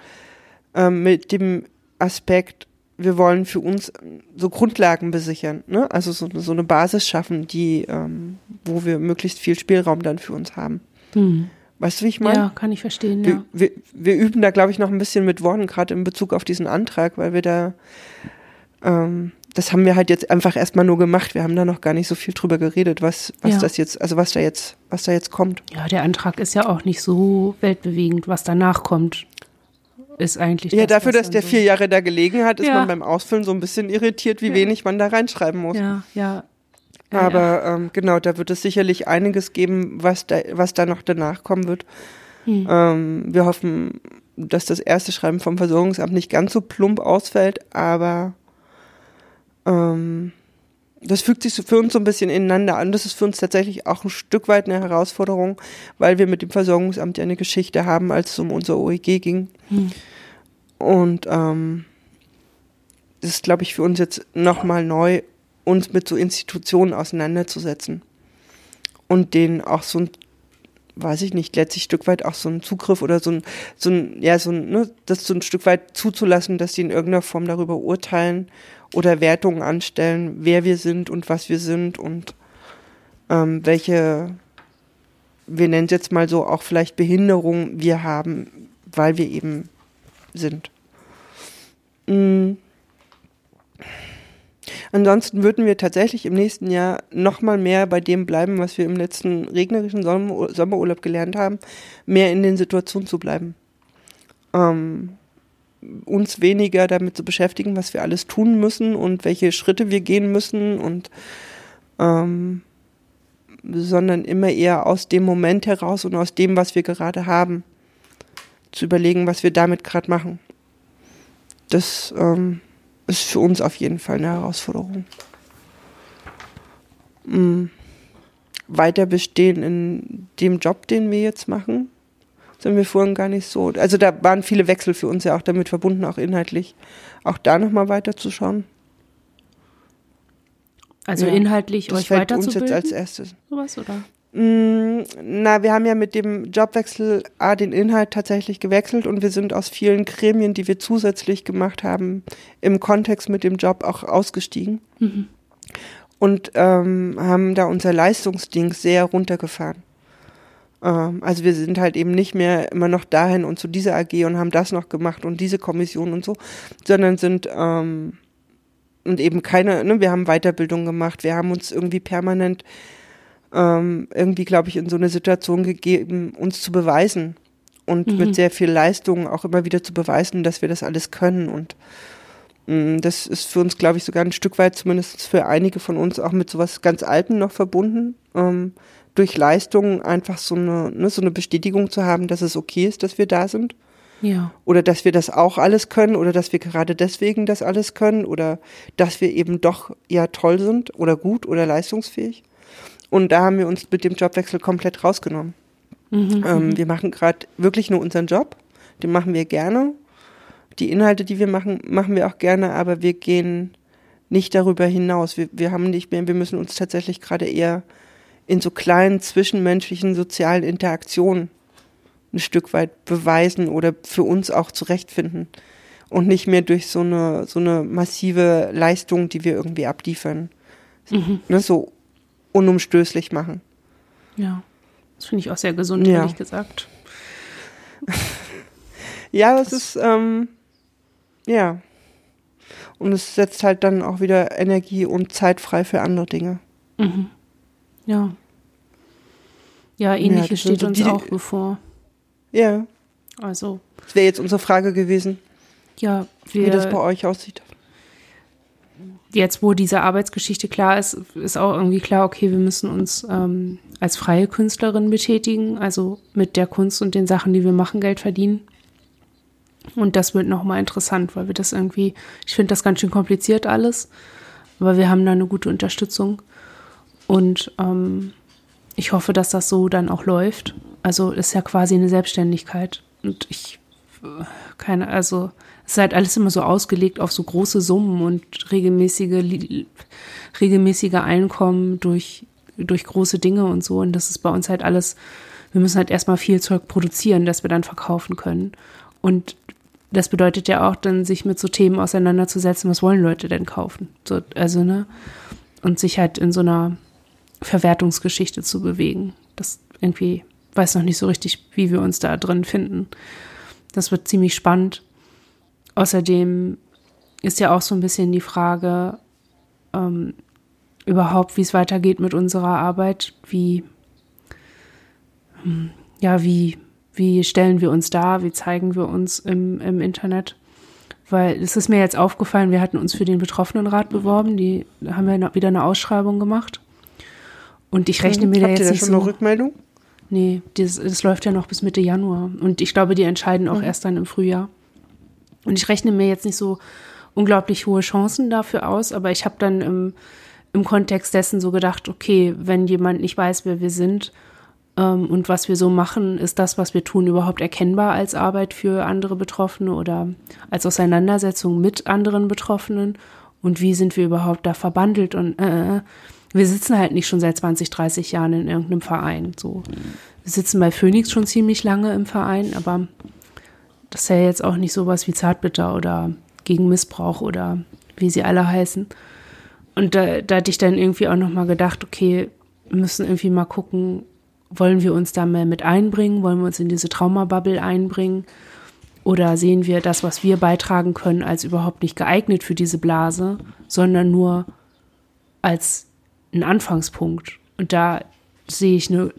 Ähm, mit dem Aspekt, wir wollen für uns so Grundlagen besichern, ne? also so, so eine Basis schaffen, die, ähm, wo wir möglichst viel Spielraum dann für uns haben. Mhm. Weißt du, wie ich meine? Ja, kann ich verstehen, wir, ja. Wir, wir üben da, glaube ich, noch ein bisschen mit Worten, gerade in Bezug auf diesen Antrag, weil wir da, ähm, das haben wir halt jetzt einfach erstmal nur gemacht. Wir haben da noch gar nicht so viel drüber geredet, was, was ja. das jetzt, also was da jetzt, was da jetzt kommt. Ja, der Antrag ist ja auch nicht so weltbewegend, was danach kommt. Ist eigentlich. Ja, das, dafür, dass der so vier Jahre da gelegen hat, ist ja. man beim Ausfüllen so ein bisschen irritiert, wie ja. wenig man da reinschreiben muss. Ja, ja. Aber ähm, genau, da wird es sicherlich einiges geben, was da, was da noch danach kommen wird. Hm. Ähm, wir hoffen, dass das erste Schreiben vom Versorgungsamt nicht ganz so plump ausfällt, aber ähm, das fügt sich für uns so ein bisschen ineinander an. Das ist für uns tatsächlich auch ein Stück weit eine Herausforderung, weil wir mit dem Versorgungsamt ja eine Geschichte haben, als es um unser OEG ging. Hm. Und ähm, das ist, glaube ich, für uns jetzt nochmal neu uns mit so Institutionen auseinanderzusetzen und denen auch so ein, weiß ich nicht, letztlich Stück weit auch so ein Zugriff oder so ein, so ein, ja, so ein, ne, das so ein Stück weit zuzulassen, dass sie in irgendeiner Form darüber urteilen oder Wertungen anstellen, wer wir sind und was wir sind und ähm, welche, wir nennen es jetzt mal so, auch vielleicht Behinderungen wir haben, weil wir eben sind. Mhm. Ansonsten würden wir tatsächlich im nächsten Jahr noch mal mehr bei dem bleiben, was wir im letzten regnerischen Sommerurlaub gelernt haben, mehr in den Situationen zu bleiben. Ähm, uns weniger damit zu beschäftigen, was wir alles tun müssen und welche Schritte wir gehen müssen und ähm, sondern immer eher aus dem Moment heraus und aus dem, was wir gerade haben, zu überlegen, was wir damit gerade machen. Das ähm, ist für uns auf jeden Fall eine Herausforderung. Mhm. Weiter bestehen in dem Job, den wir jetzt machen, sind wir vorhin gar nicht so. Also da waren viele Wechsel für uns ja auch damit verbunden, auch inhaltlich. Auch da nochmal weiterzuschauen. Also ja, inhaltlich euch weiterzubilden? uns jetzt als erstes. Sowas, oder? Mm, na, wir haben ja mit dem Jobwechsel A den Inhalt tatsächlich gewechselt und wir sind aus vielen Gremien, die wir zusätzlich gemacht haben, im Kontext mit dem Job auch ausgestiegen. Mhm. Und ähm, haben da unser Leistungsding sehr runtergefahren. Ähm, also wir sind halt eben nicht mehr immer noch dahin und zu dieser AG und haben das noch gemacht und diese Kommission und so, sondern sind ähm, und eben keine, ne, wir haben Weiterbildung gemacht, wir haben uns irgendwie permanent ähm, irgendwie, glaube ich, in so eine Situation gegeben, uns zu beweisen und mhm. mit sehr viel Leistung auch immer wieder zu beweisen, dass wir das alles können und Mm, das ist für uns, glaube ich, sogar ein Stück weit, zumindest für einige von uns, auch mit sowas ganz Alten noch verbunden. Ähm, durch Leistungen einfach so eine, ne, so eine Bestätigung zu haben, dass es okay ist, dass wir da sind. Ja. Oder dass wir das auch alles können oder dass wir gerade deswegen das alles können oder dass wir eben doch ja toll sind oder gut oder leistungsfähig. Und da haben wir uns mit dem Jobwechsel komplett rausgenommen. Mhm, ähm, mhm. wir machen gerade wirklich nur unseren Job. Den machen wir gerne. Die Inhalte, die wir machen, machen wir auch gerne, aber wir gehen nicht darüber hinaus. Wir, wir haben nicht mehr, wir müssen uns tatsächlich gerade eher in so kleinen zwischenmenschlichen sozialen Interaktionen ein Stück weit beweisen oder für uns auch zurechtfinden und nicht mehr durch so eine so eine massive Leistung, die wir irgendwie abliefern, mhm. ne, so unumstößlich machen. Ja, das finde ich auch sehr gesund, ja. ehrlich gesagt. (laughs) ja, es ist ähm, ja und es setzt halt dann auch wieder Energie und Zeit frei für andere Dinge. Mhm. Ja. Ja, ähnliches ja, steht uns die, auch bevor. Ja. Also. Das wäre jetzt unsere Frage gewesen. Ja, wir, wie das bei euch aussieht. Jetzt, wo diese Arbeitsgeschichte klar ist, ist auch irgendwie klar, okay, wir müssen uns ähm, als freie Künstlerin betätigen, also mit der Kunst und den Sachen, die wir machen, Geld verdienen. Und das wird nochmal interessant, weil wir das irgendwie, ich finde das ganz schön kompliziert alles, aber wir haben da eine gute Unterstützung. Und ähm, ich hoffe, dass das so dann auch läuft. Also ist ja quasi eine Selbstständigkeit. Und ich, keine, also es ist halt alles immer so ausgelegt auf so große Summen und regelmäßige, regelmäßige Einkommen durch, durch große Dinge und so. Und das ist bei uns halt alles, wir müssen halt erstmal viel Zeug produzieren, das wir dann verkaufen können. Und das bedeutet ja auch dann, sich mit so Themen auseinanderzusetzen, was wollen Leute denn kaufen? So, also, ne? Und sich halt in so einer Verwertungsgeschichte zu bewegen. Das irgendwie weiß noch nicht so richtig, wie wir uns da drin finden. Das wird ziemlich spannend. Außerdem ist ja auch so ein bisschen die Frage ähm, überhaupt, wie es weitergeht mit unserer Arbeit. Wie, hm, ja, wie, wie stellen wir uns da? Wie zeigen wir uns im, im Internet? Weil es ist mir jetzt aufgefallen, wir hatten uns für den Betroffenenrat beworben. Die haben ja wieder eine Ausschreibung gemacht. Und ich rechne mir Habt da jetzt ihr da nicht schon so. eine Rückmeldung? Nee, das, das läuft ja noch bis Mitte Januar. Und ich glaube, die entscheiden auch mhm. erst dann im Frühjahr. Und ich rechne mir jetzt nicht so unglaublich hohe Chancen dafür aus, aber ich habe dann im, im Kontext dessen so gedacht, okay, wenn jemand nicht weiß, wer wir sind ähm, und was wir so machen, ist das, was wir tun, überhaupt erkennbar als Arbeit für andere Betroffene oder als Auseinandersetzung mit anderen Betroffenen? Und wie sind wir überhaupt da verbandelt und äh, äh wir sitzen halt nicht schon seit 20, 30 Jahren in irgendeinem Verein. So. Wir sitzen bei Phoenix schon ziemlich lange im Verein, aber das ist ja jetzt auch nicht sowas wie Zartbitter oder gegen Missbrauch oder wie sie alle heißen. Und da, da hatte ich dann irgendwie auch nochmal gedacht, okay, wir müssen irgendwie mal gucken, wollen wir uns da mehr mit einbringen? Wollen wir uns in diese Traumabubble einbringen? Oder sehen wir das, was wir beitragen können, als überhaupt nicht geeignet für diese Blase, sondern nur als ein Anfangspunkt. Und da sehe ich eine,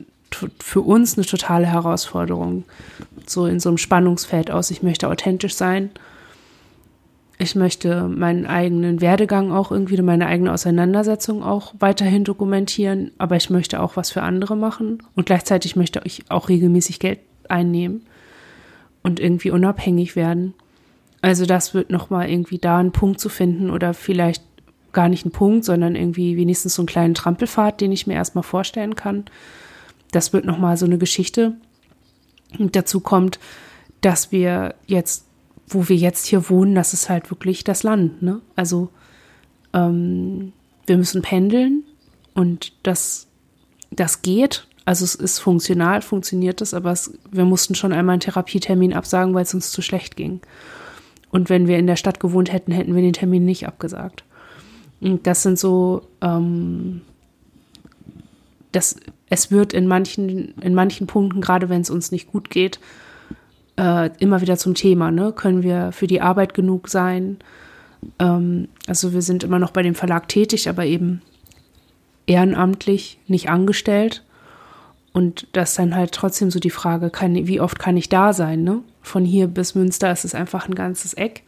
für uns eine totale Herausforderung. So in so einem Spannungsfeld aus. Ich möchte authentisch sein. Ich möchte meinen eigenen Werdegang auch irgendwie, meine eigene Auseinandersetzung auch weiterhin dokumentieren. Aber ich möchte auch was für andere machen. Und gleichzeitig möchte ich auch regelmäßig Geld einnehmen und irgendwie unabhängig werden. Also das wird nochmal irgendwie da einen Punkt zu finden oder vielleicht gar nicht ein Punkt, sondern irgendwie wenigstens so einen kleinen Trampelpfad, den ich mir erstmal vorstellen kann. Das wird nochmal so eine Geschichte. Und dazu kommt, dass wir jetzt, wo wir jetzt hier wohnen, das ist halt wirklich das Land. Ne? Also ähm, wir müssen pendeln und das, das geht. Also es ist funktional, funktioniert es, aber es, wir mussten schon einmal einen Therapietermin absagen, weil es uns zu schlecht ging. Und wenn wir in der Stadt gewohnt hätten, hätten wir den Termin nicht abgesagt. Das sind so, ähm, das, es wird in manchen, in manchen Punkten, gerade wenn es uns nicht gut geht, äh, immer wieder zum Thema. Ne? Können wir für die Arbeit genug sein? Ähm, also wir sind immer noch bei dem Verlag tätig, aber eben ehrenamtlich, nicht angestellt. Und das ist dann halt trotzdem so die Frage, kann, wie oft kann ich da sein? Ne? Von hier bis Münster ist es einfach ein ganzes Eck.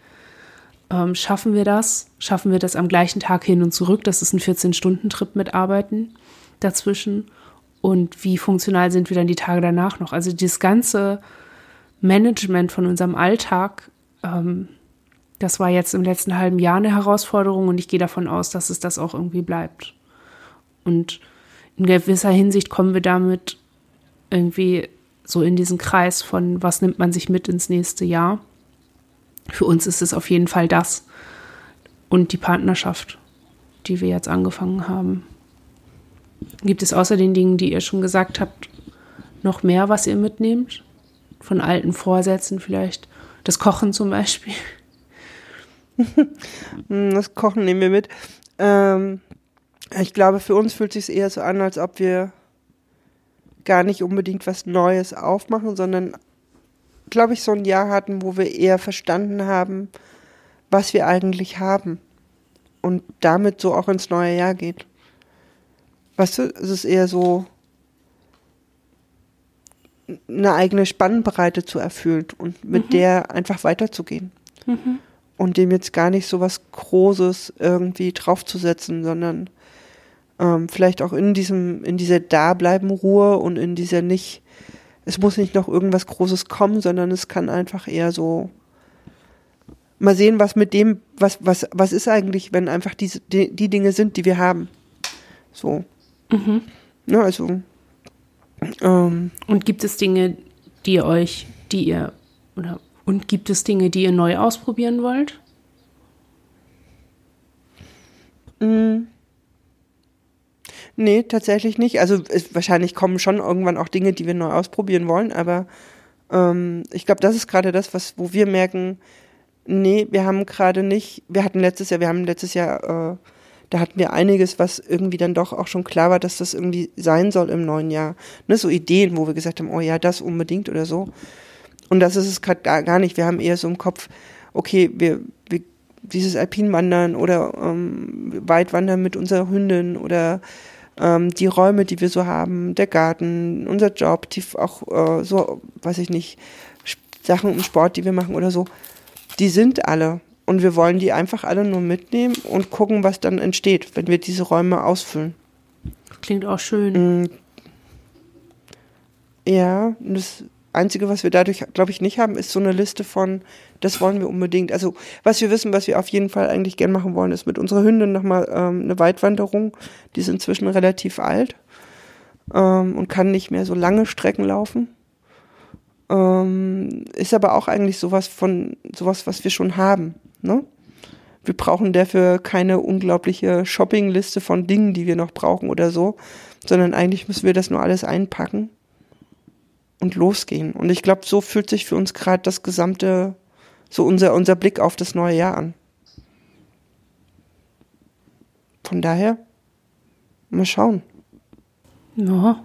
Ähm, schaffen wir das? Schaffen wir das am gleichen Tag hin und zurück? Das ist ein 14-Stunden-Trip mit Arbeiten dazwischen. Und wie funktional sind wir dann die Tage danach noch? Also dieses ganze Management von unserem Alltag, ähm, das war jetzt im letzten halben Jahr eine Herausforderung und ich gehe davon aus, dass es das auch irgendwie bleibt. Und in gewisser Hinsicht kommen wir damit irgendwie so in diesen Kreis von, was nimmt man sich mit ins nächste Jahr. Für uns ist es auf jeden Fall das und die Partnerschaft, die wir jetzt angefangen haben. Gibt es außer den Dingen, die ihr schon gesagt habt, noch mehr, was ihr mitnehmt? Von alten Vorsätzen vielleicht? Das Kochen zum Beispiel? (laughs) das Kochen nehmen wir mit. Ähm, ich glaube, für uns fühlt es sich eher so an, als ob wir gar nicht unbedingt was Neues aufmachen, sondern, glaube ich, so ein Jahr hatten, wo wir eher verstanden haben, was wir eigentlich haben und damit so auch ins neue Jahr geht. Weißt du, es ist eher so eine eigene Spannbreite zu erfüllen und mit mhm. der einfach weiterzugehen. Mhm. Und dem jetzt gar nicht so was Großes irgendwie draufzusetzen, sondern ähm, vielleicht auch in diesem, in dieser Dableiben Ruhe und in dieser nicht, es muss nicht noch irgendwas Großes kommen, sondern es kann einfach eher so mal sehen, was mit dem, was, was, was ist eigentlich, wenn einfach diese, die, die Dinge sind, die wir haben. So. Mhm. Ja, ne, also. Ähm, und gibt es Dinge, die ihr euch, die ihr, oder, und gibt es Dinge, die ihr neu ausprobieren wollt? Mhm. Nee, tatsächlich nicht. Also es, wahrscheinlich kommen schon irgendwann auch Dinge, die wir neu ausprobieren wollen, aber ähm, ich glaube, das ist gerade das, was, wo wir merken, nee, wir haben gerade nicht, wir hatten letztes Jahr, wir haben letztes Jahr, äh, da hatten wir einiges, was irgendwie dann doch auch schon klar war, dass das irgendwie sein soll im neuen Jahr. Ne, so Ideen, wo wir gesagt haben, oh ja, das unbedingt oder so. Und das ist es gerade gar, gar nicht. Wir haben eher so im Kopf, okay, wir, wir dieses Alpinwandern oder ähm, Weitwandern mit unserer Hündin oder ähm, die Räume, die wir so haben, der Garten, unser Job, die auch äh, so, weiß ich nicht, Sachen im Sport, die wir machen oder so, die sind alle. Und wir wollen die einfach alle nur mitnehmen und gucken, was dann entsteht, wenn wir diese Räume ausfüllen. Klingt auch schön. Mm. Ja, das Einzige, was wir dadurch, glaube ich, nicht haben, ist so eine Liste von, das wollen wir unbedingt. Also, was wir wissen, was wir auf jeden Fall eigentlich gern machen wollen, ist mit unserer Hündin nochmal ähm, eine Weitwanderung. Die ist inzwischen relativ alt ähm, und kann nicht mehr so lange Strecken laufen. Ähm, ist aber auch eigentlich sowas von, sowas, was wir schon haben. Ne? Wir brauchen dafür keine unglaubliche Shoppingliste von Dingen, die wir noch brauchen oder so, sondern eigentlich müssen wir das nur alles einpacken und losgehen. Und ich glaube, so fühlt sich für uns gerade das gesamte, so unser, unser Blick auf das neue Jahr an. Von daher, mal schauen. Ja.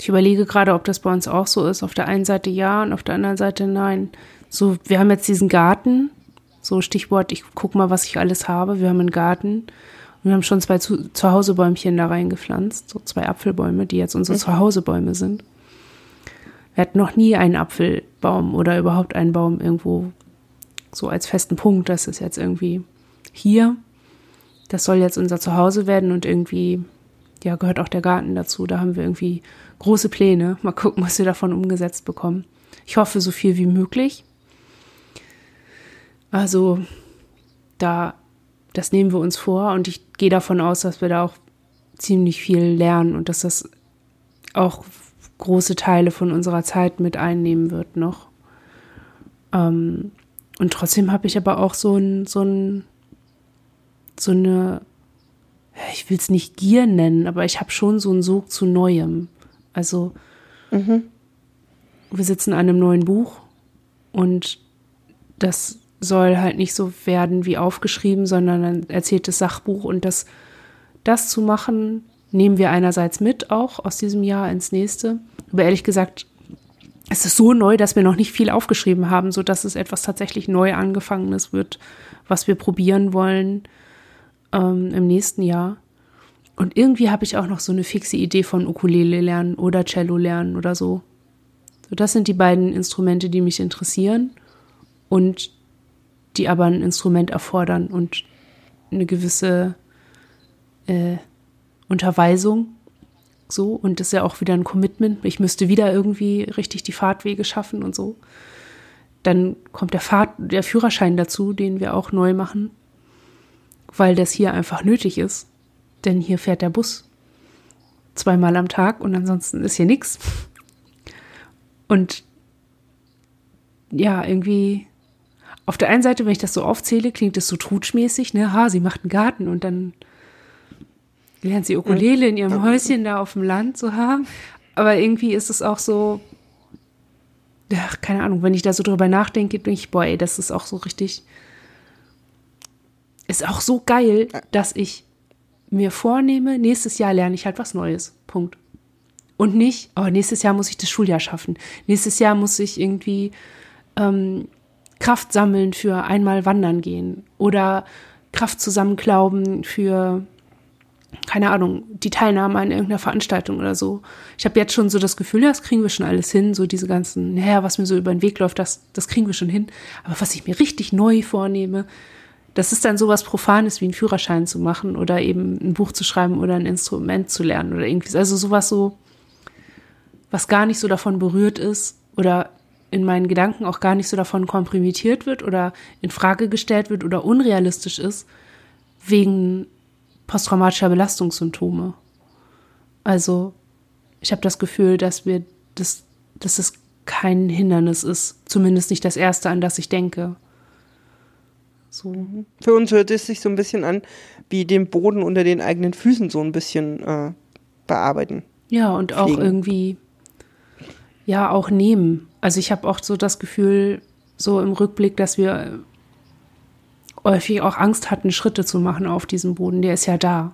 Ich überlege gerade, ob das bei uns auch so ist. Auf der einen Seite ja und auf der anderen Seite nein. So, wir haben jetzt diesen Garten. So Stichwort, ich guck mal, was ich alles habe. Wir haben einen Garten. Und wir haben schon zwei Zuhausebäumchen da reingepflanzt. So zwei Apfelbäume, die jetzt unsere mhm. Zuhausebäume sind. Wir hatten noch nie einen Apfelbaum oder überhaupt einen Baum irgendwo so als festen Punkt. Das ist jetzt irgendwie hier. Das soll jetzt unser Zuhause werden und irgendwie, ja, gehört auch der Garten dazu. Da haben wir irgendwie große Pläne. Mal gucken, was wir davon umgesetzt bekommen. Ich hoffe, so viel wie möglich. Also, da, das nehmen wir uns vor und ich gehe davon aus, dass wir da auch ziemlich viel lernen und dass das auch große Teile von unserer Zeit mit einnehmen wird noch. Ähm, und trotzdem habe ich aber auch so ein, so ein, so eine, ich will es nicht Gier nennen, aber ich habe schon so einen Sog zu Neuem. Also, mhm. wir sitzen an einem neuen Buch und das soll halt nicht so werden wie aufgeschrieben, sondern ein erzähltes Sachbuch und das, das zu machen, nehmen wir einerseits mit auch aus diesem Jahr ins nächste aber ehrlich gesagt, es ist so neu, dass wir noch nicht viel aufgeschrieben haben, so dass es etwas tatsächlich neu angefangenes wird, was wir probieren wollen ähm, im nächsten Jahr. Und irgendwie habe ich auch noch so eine fixe Idee von Ukulele lernen oder Cello lernen oder so. So, das sind die beiden Instrumente, die mich interessieren. Und die aber ein Instrument erfordern und eine gewisse äh, Unterweisung. So, und das ist ja auch wieder ein Commitment. Ich müsste wieder irgendwie richtig die Fahrtwege schaffen und so. Dann kommt der, Fahrt, der Führerschein dazu, den wir auch neu machen, weil das hier einfach nötig ist. Denn hier fährt der Bus zweimal am Tag und ansonsten ist hier nichts. Und ja, irgendwie auf der einen Seite, wenn ich das so aufzähle, klingt es so trutschmäßig, ne? Ha, sie macht einen Garten und dann lernt sie Ukulele in ihrem Häuschen da auf dem Land, so ha. Aber irgendwie ist es auch so, ja, keine Ahnung, wenn ich da so drüber nachdenke, denke ich, boah, ey, das ist auch so richtig, ist auch so geil, dass ich mir vornehme, nächstes Jahr lerne ich halt was Neues. Punkt. Und nicht, oh, nächstes Jahr muss ich das Schuljahr schaffen. Nächstes Jahr muss ich irgendwie ähm, Kraft sammeln für einmal wandern gehen oder Kraft zusammenklauben für, keine Ahnung, die Teilnahme an irgendeiner Veranstaltung oder so. Ich habe jetzt schon so das Gefühl, das kriegen wir schon alles hin, so diese ganzen, naja, was mir so über den Weg läuft, das, das kriegen wir schon hin. Aber was ich mir richtig neu vornehme, das ist dann sowas Profanes wie einen Führerschein zu machen oder eben ein Buch zu schreiben oder ein Instrument zu lernen oder irgendwie. Also sowas so, was gar nicht so davon berührt ist oder in meinen Gedanken auch gar nicht so davon komprimiert wird oder in Frage gestellt wird oder unrealistisch ist, wegen posttraumatischer Belastungssymptome. Also, ich habe das Gefühl, dass wir das, dass es kein Hindernis ist, zumindest nicht das erste, an das ich denke. So. Für uns hört es sich so ein bisschen an, wie den Boden unter den eigenen Füßen so ein bisschen äh, bearbeiten. Ja, und auch irgendwie, ja, auch nehmen. Also ich habe auch so das Gefühl, so im Rückblick, dass wir häufig auch Angst hatten, Schritte zu machen auf diesem Boden. Der ist ja da.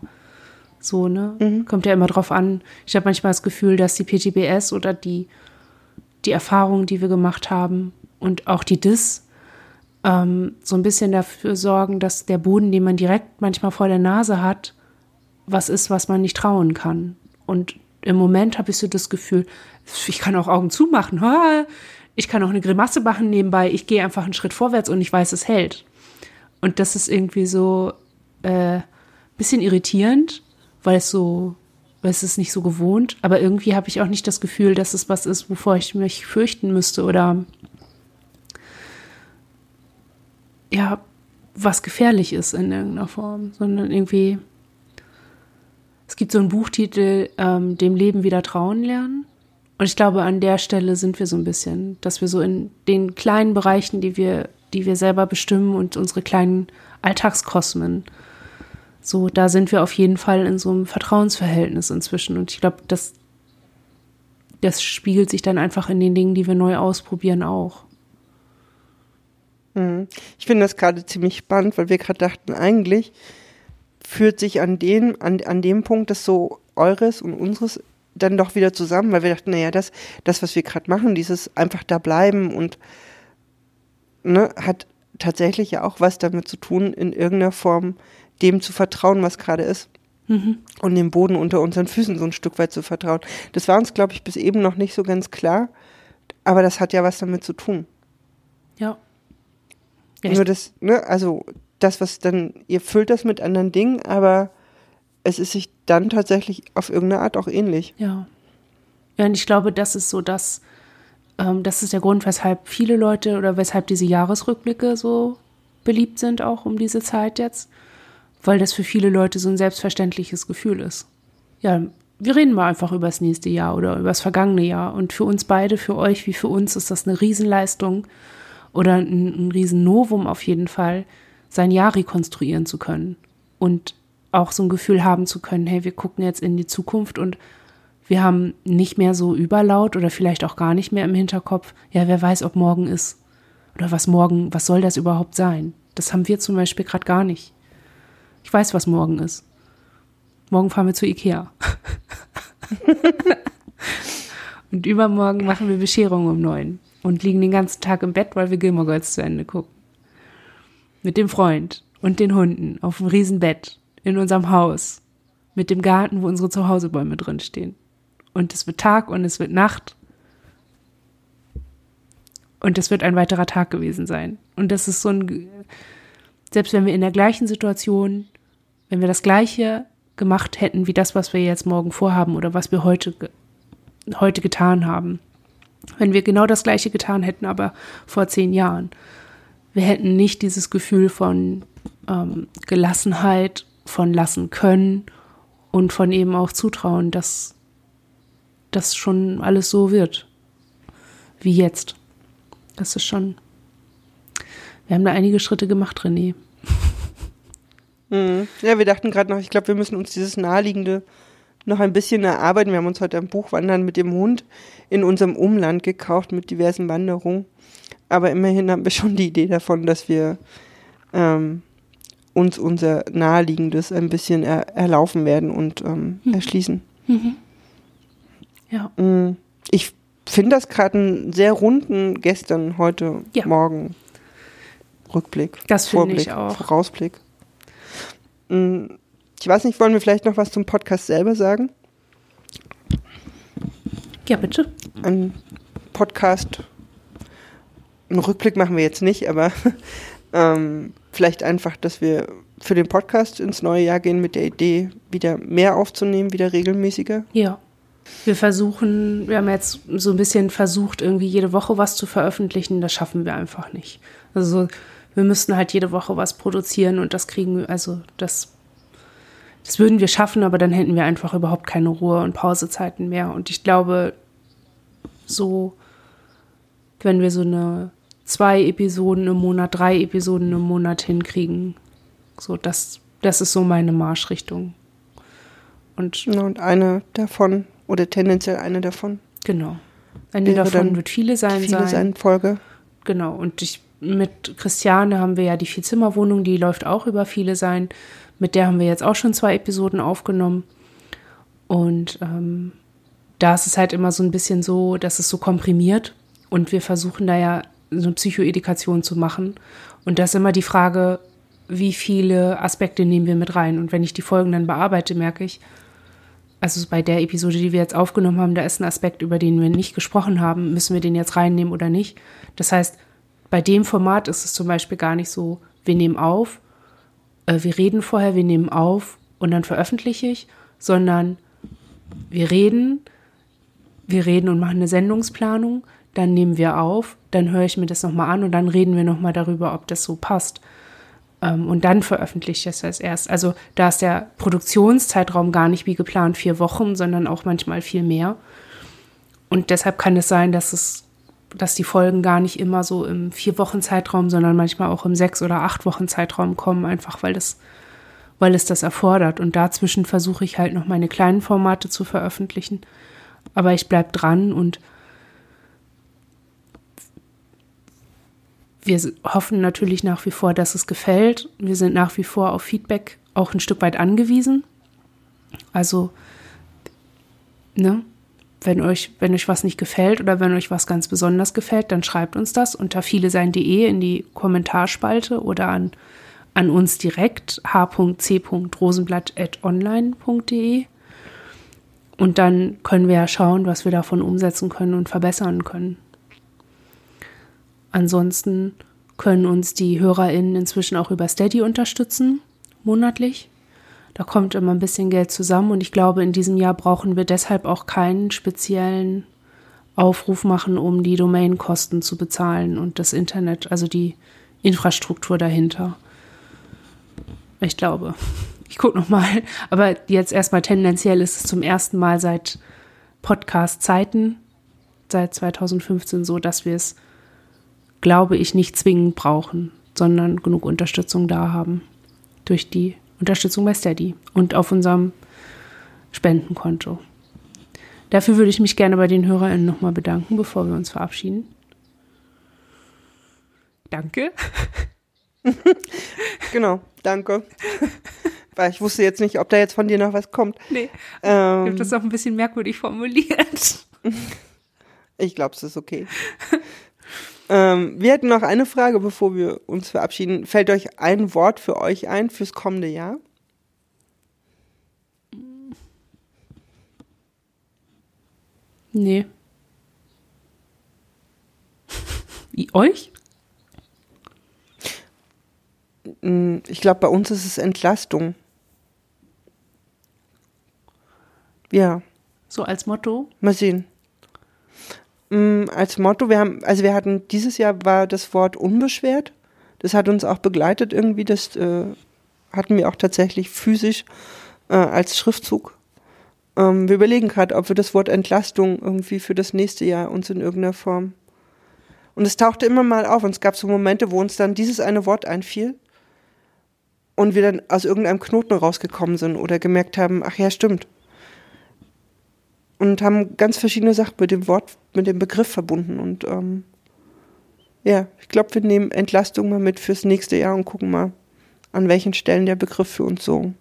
So, ne? Mhm. Kommt ja immer drauf an. Ich habe manchmal das Gefühl, dass die PTBS oder die, die Erfahrungen, die wir gemacht haben und auch die DIS ähm, so ein bisschen dafür sorgen, dass der Boden, den man direkt manchmal vor der Nase hat, was ist, was man nicht trauen kann. Und im Moment habe ich so das Gefühl, ich kann auch Augen zumachen. Ich kann auch eine Grimasse machen nebenbei. Ich gehe einfach einen Schritt vorwärts und ich weiß, es hält. Und das ist irgendwie so äh, bisschen irritierend, weil es so, weil es ist nicht so gewohnt. Aber irgendwie habe ich auch nicht das Gefühl, dass es was ist, wovor ich mich fürchten müsste oder ja, was gefährlich ist in irgendeiner Form, sondern irgendwie es gibt so einen Buchtitel, ähm, dem Leben wieder trauen lernen. Und ich glaube, an der Stelle sind wir so ein bisschen, dass wir so in den kleinen Bereichen, die wir, die wir selber bestimmen und unsere kleinen Alltagskosmen, so, da sind wir auf jeden Fall in so einem Vertrauensverhältnis inzwischen. Und ich glaube, das, das spiegelt sich dann einfach in den Dingen, die wir neu ausprobieren, auch. Mhm. Ich finde das gerade ziemlich spannend, weil wir gerade dachten, eigentlich führt sich an, den, an, an dem Punkt das so eures und unseres dann doch wieder zusammen, weil wir dachten, naja, das, das, was wir gerade machen, dieses einfach da bleiben und ne, hat tatsächlich ja auch was damit zu tun, in irgendeiner Form dem zu vertrauen, was gerade ist. Mhm. Und dem Boden unter unseren Füßen so ein Stück weit zu vertrauen. Das war uns, glaube ich, bis eben noch nicht so ganz klar. Aber das hat ja was damit zu tun. Ja. ja Nur das, ne, also das, was dann, ihr füllt das mit anderen Dingen, aber es ist sich dann tatsächlich auf irgendeine Art auch ähnlich. Ja. Ja, und ich glaube, das ist so das, ähm, das ist der Grund, weshalb viele Leute oder weshalb diese Jahresrückblicke so beliebt sind, auch um diese Zeit jetzt, weil das für viele Leute so ein selbstverständliches Gefühl ist. Ja, wir reden mal einfach über das nächste Jahr oder über das vergangene Jahr. Und für uns beide, für euch wie für uns, ist das eine Riesenleistung oder ein, ein Riesennovum auf jeden Fall, sein Jahr rekonstruieren zu können und auch so ein Gefühl haben zu können, hey, wir gucken jetzt in die Zukunft und wir haben nicht mehr so überlaut oder vielleicht auch gar nicht mehr im Hinterkopf, ja, wer weiß, ob morgen ist oder was morgen, was soll das überhaupt sein? Das haben wir zum Beispiel gerade gar nicht. Ich weiß, was morgen ist. Morgen fahren wir zu Ikea. (laughs) und übermorgen machen wir Bescherung um neun und liegen den ganzen Tag im Bett, weil wir Gilmore Girls zu Ende gucken mit dem Freund und den Hunden auf dem Riesenbett in unserem Haus mit dem Garten, wo unsere Zuhausebäume drinstehen. Und es wird Tag und es wird Nacht. Und das wird ein weiterer Tag gewesen sein. Und das ist so ein, selbst wenn wir in der gleichen Situation, wenn wir das Gleiche gemacht hätten wie das, was wir jetzt morgen vorhaben oder was wir heute, heute getan haben, wenn wir genau das Gleiche getan hätten, aber vor zehn Jahren, wir hätten nicht dieses Gefühl von ähm, Gelassenheit, von lassen können und von eben auch Zutrauen, dass das schon alles so wird, wie jetzt. Das ist schon. Wir haben da einige Schritte gemacht, René. (laughs) Mhm. Ja, wir dachten gerade noch, ich glaube, wir müssen uns dieses naheliegende noch ein bisschen erarbeiten. Wir haben uns heute ein Buch Wandern mit dem Hund in unserem Umland gekauft mit diversen Wanderungen. Aber immerhin haben wir schon die Idee davon, dass wir ähm, uns unser Naheliegendes ein bisschen er erlaufen werden und ähm, mhm. erschließen. Mhm. Ja. Mm, ich finde das gerade einen sehr runden gestern, heute, ja. morgen Rückblick. Das finde ich auch. Vorausblick. Mm, ich weiß nicht, wollen wir vielleicht noch was zum Podcast selber sagen? Ja, bitte. Ein Podcast, einen Rückblick machen wir jetzt nicht, aber (laughs) ähm, vielleicht einfach, dass wir für den Podcast ins neue Jahr gehen mit der Idee, wieder mehr aufzunehmen, wieder regelmäßiger. Ja. Wir versuchen, wir haben jetzt so ein bisschen versucht, irgendwie jede Woche was zu veröffentlichen. Das schaffen wir einfach nicht. Also wir müssten halt jede Woche was produzieren und das kriegen wir, also das, das würden wir schaffen, aber dann hätten wir einfach überhaupt keine Ruhe und Pausezeiten mehr. Und ich glaube, so, wenn wir so eine zwei Episoden im Monat, drei Episoden im Monat hinkriegen. So, das, das ist so meine Marschrichtung. Und, und eine davon, oder tendenziell eine davon. Genau. Eine davon wird viele sein. Viele sein, sein Folge. Genau. Und ich, mit Christiane haben wir ja die Vierzimmerwohnung, die läuft auch über viele sein. Mit der haben wir jetzt auch schon zwei Episoden aufgenommen. Und ähm, da ist es halt immer so ein bisschen so, dass es so komprimiert. Und wir versuchen da ja so eine Psychoedikation zu machen. Und da ist immer die Frage, wie viele Aspekte nehmen wir mit rein. Und wenn ich die Folgen dann bearbeite, merke ich, also bei der Episode, die wir jetzt aufgenommen haben, da ist ein Aspekt, über den wir nicht gesprochen haben, müssen wir den jetzt reinnehmen oder nicht. Das heißt, bei dem Format ist es zum Beispiel gar nicht so, wir nehmen auf, äh, wir reden vorher, wir nehmen auf und dann veröffentliche ich, sondern wir reden, wir reden und machen eine Sendungsplanung, dann nehmen wir auf, dann höre ich mir das nochmal an und dann reden wir nochmal darüber, ob das so passt. Ähm, und dann veröffentliche ich das erst. Also da ist der Produktionszeitraum gar nicht wie geplant vier Wochen, sondern auch manchmal viel mehr. Und deshalb kann es sein, dass es, dass die Folgen gar nicht immer so im vier Wochen Zeitraum, sondern manchmal auch im sechs oder acht Wochen Zeitraum kommen, einfach weil das, weil es das erfordert. Und dazwischen versuche ich halt noch meine kleinen Formate zu veröffentlichen. Aber ich bleibe dran und wir hoffen natürlich nach wie vor, dass es gefällt. Wir sind nach wie vor auf Feedback auch ein Stück weit angewiesen. Also, ne, wenn euch, wenn euch was nicht gefällt oder wenn euch was ganz besonders gefällt, dann schreibt uns das unter vielesein.de in die Kommentarspalte oder an, an uns direkt h.c.rosenblatt.online.de. Und dann können wir ja schauen, was wir davon umsetzen können und verbessern können. Ansonsten können uns die HörerInnen inzwischen auch über Steady unterstützen, monatlich. Da kommt immer ein bisschen Geld zusammen und ich glaube, in diesem Jahr brauchen wir deshalb auch keinen speziellen Aufruf machen, um die Domainkosten zu bezahlen und das Internet, also die Infrastruktur dahinter. Ich glaube. Ich gucke nochmal. Aber jetzt erstmal tendenziell ist es zum ersten Mal seit Podcast-Zeiten, seit 2015 so, dass wir es glaube ich, nicht zwingend brauchen, sondern genug Unterstützung da haben. Durch die Unterstützung bei Steady und auf unserem Spendenkonto. Dafür würde ich mich gerne bei den HörerInnen nochmal bedanken, bevor wir uns verabschieden. Danke. (laughs) genau, danke. Weil ich wusste jetzt nicht, ob da jetzt von dir noch was kommt. Nee. Ähm, ich habe das auch ein bisschen merkwürdig formuliert. (laughs) ich glaube, es ist okay. (laughs) Ähm, wir hätten noch eine Frage, bevor wir uns verabschieden. Fällt euch ein Wort für euch ein fürs kommende Jahr? Nee. Euch? Mm, ich glaube, bei uns ist es Entlastung. Ja. So als Motto? Mal sehen. Mm, als Motto, wir haben, also wir hatten, dieses Jahr war das Wort unbeschwert. Das hat uns auch begleitet irgendwie. Das äh, hatten wir auch tatsächlich physisch äh, als Schriftzug. Ähm, wir überlegen gerade, ob wir das Wort Entlastung irgendwie für das nächste Jahr uns in irgendeiner Form. Und es tauchte immer mal auf und es gab so Momente, wo uns dann dieses eine Wort einfiel und wir dann aus irgendeinem Knoten rausgekommen sind oder gemerkt haben, ach ja, stimmt. Und haben ganz verschiedene Sachen mit dem Wort, mit dem Begriff verbunden. Und ähm, ja, ich glaube, wir nehmen Entlastung mal mit fürs nächste Jahr und gucken mal, an welchen Stellen der Begriff für uns so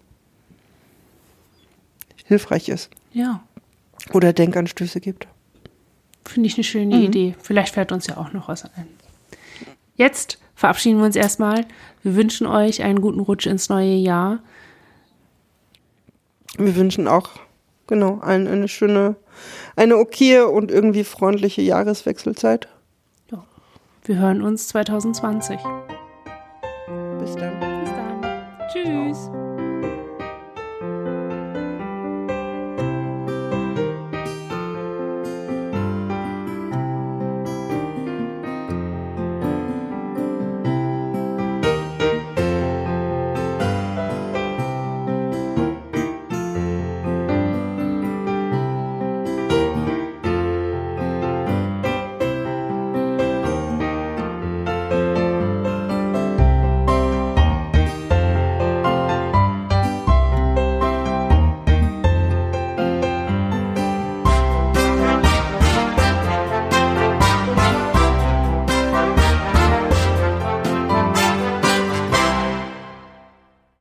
hilfreich ist. Ja. Oder Denkanstöße gibt. Finde ich eine schöne mhm. Idee. Vielleicht fällt uns ja auch noch was ein. Jetzt verabschieden wir uns erstmal. Wir wünschen euch einen guten Rutsch ins neue Jahr. Wir wünschen auch, genau, allen eine schöne, eine okaye und irgendwie freundliche Jahreswechselzeit. Ja. Wir hören uns 2020. Bis dann. Bis dann. Tschüss. Ciao.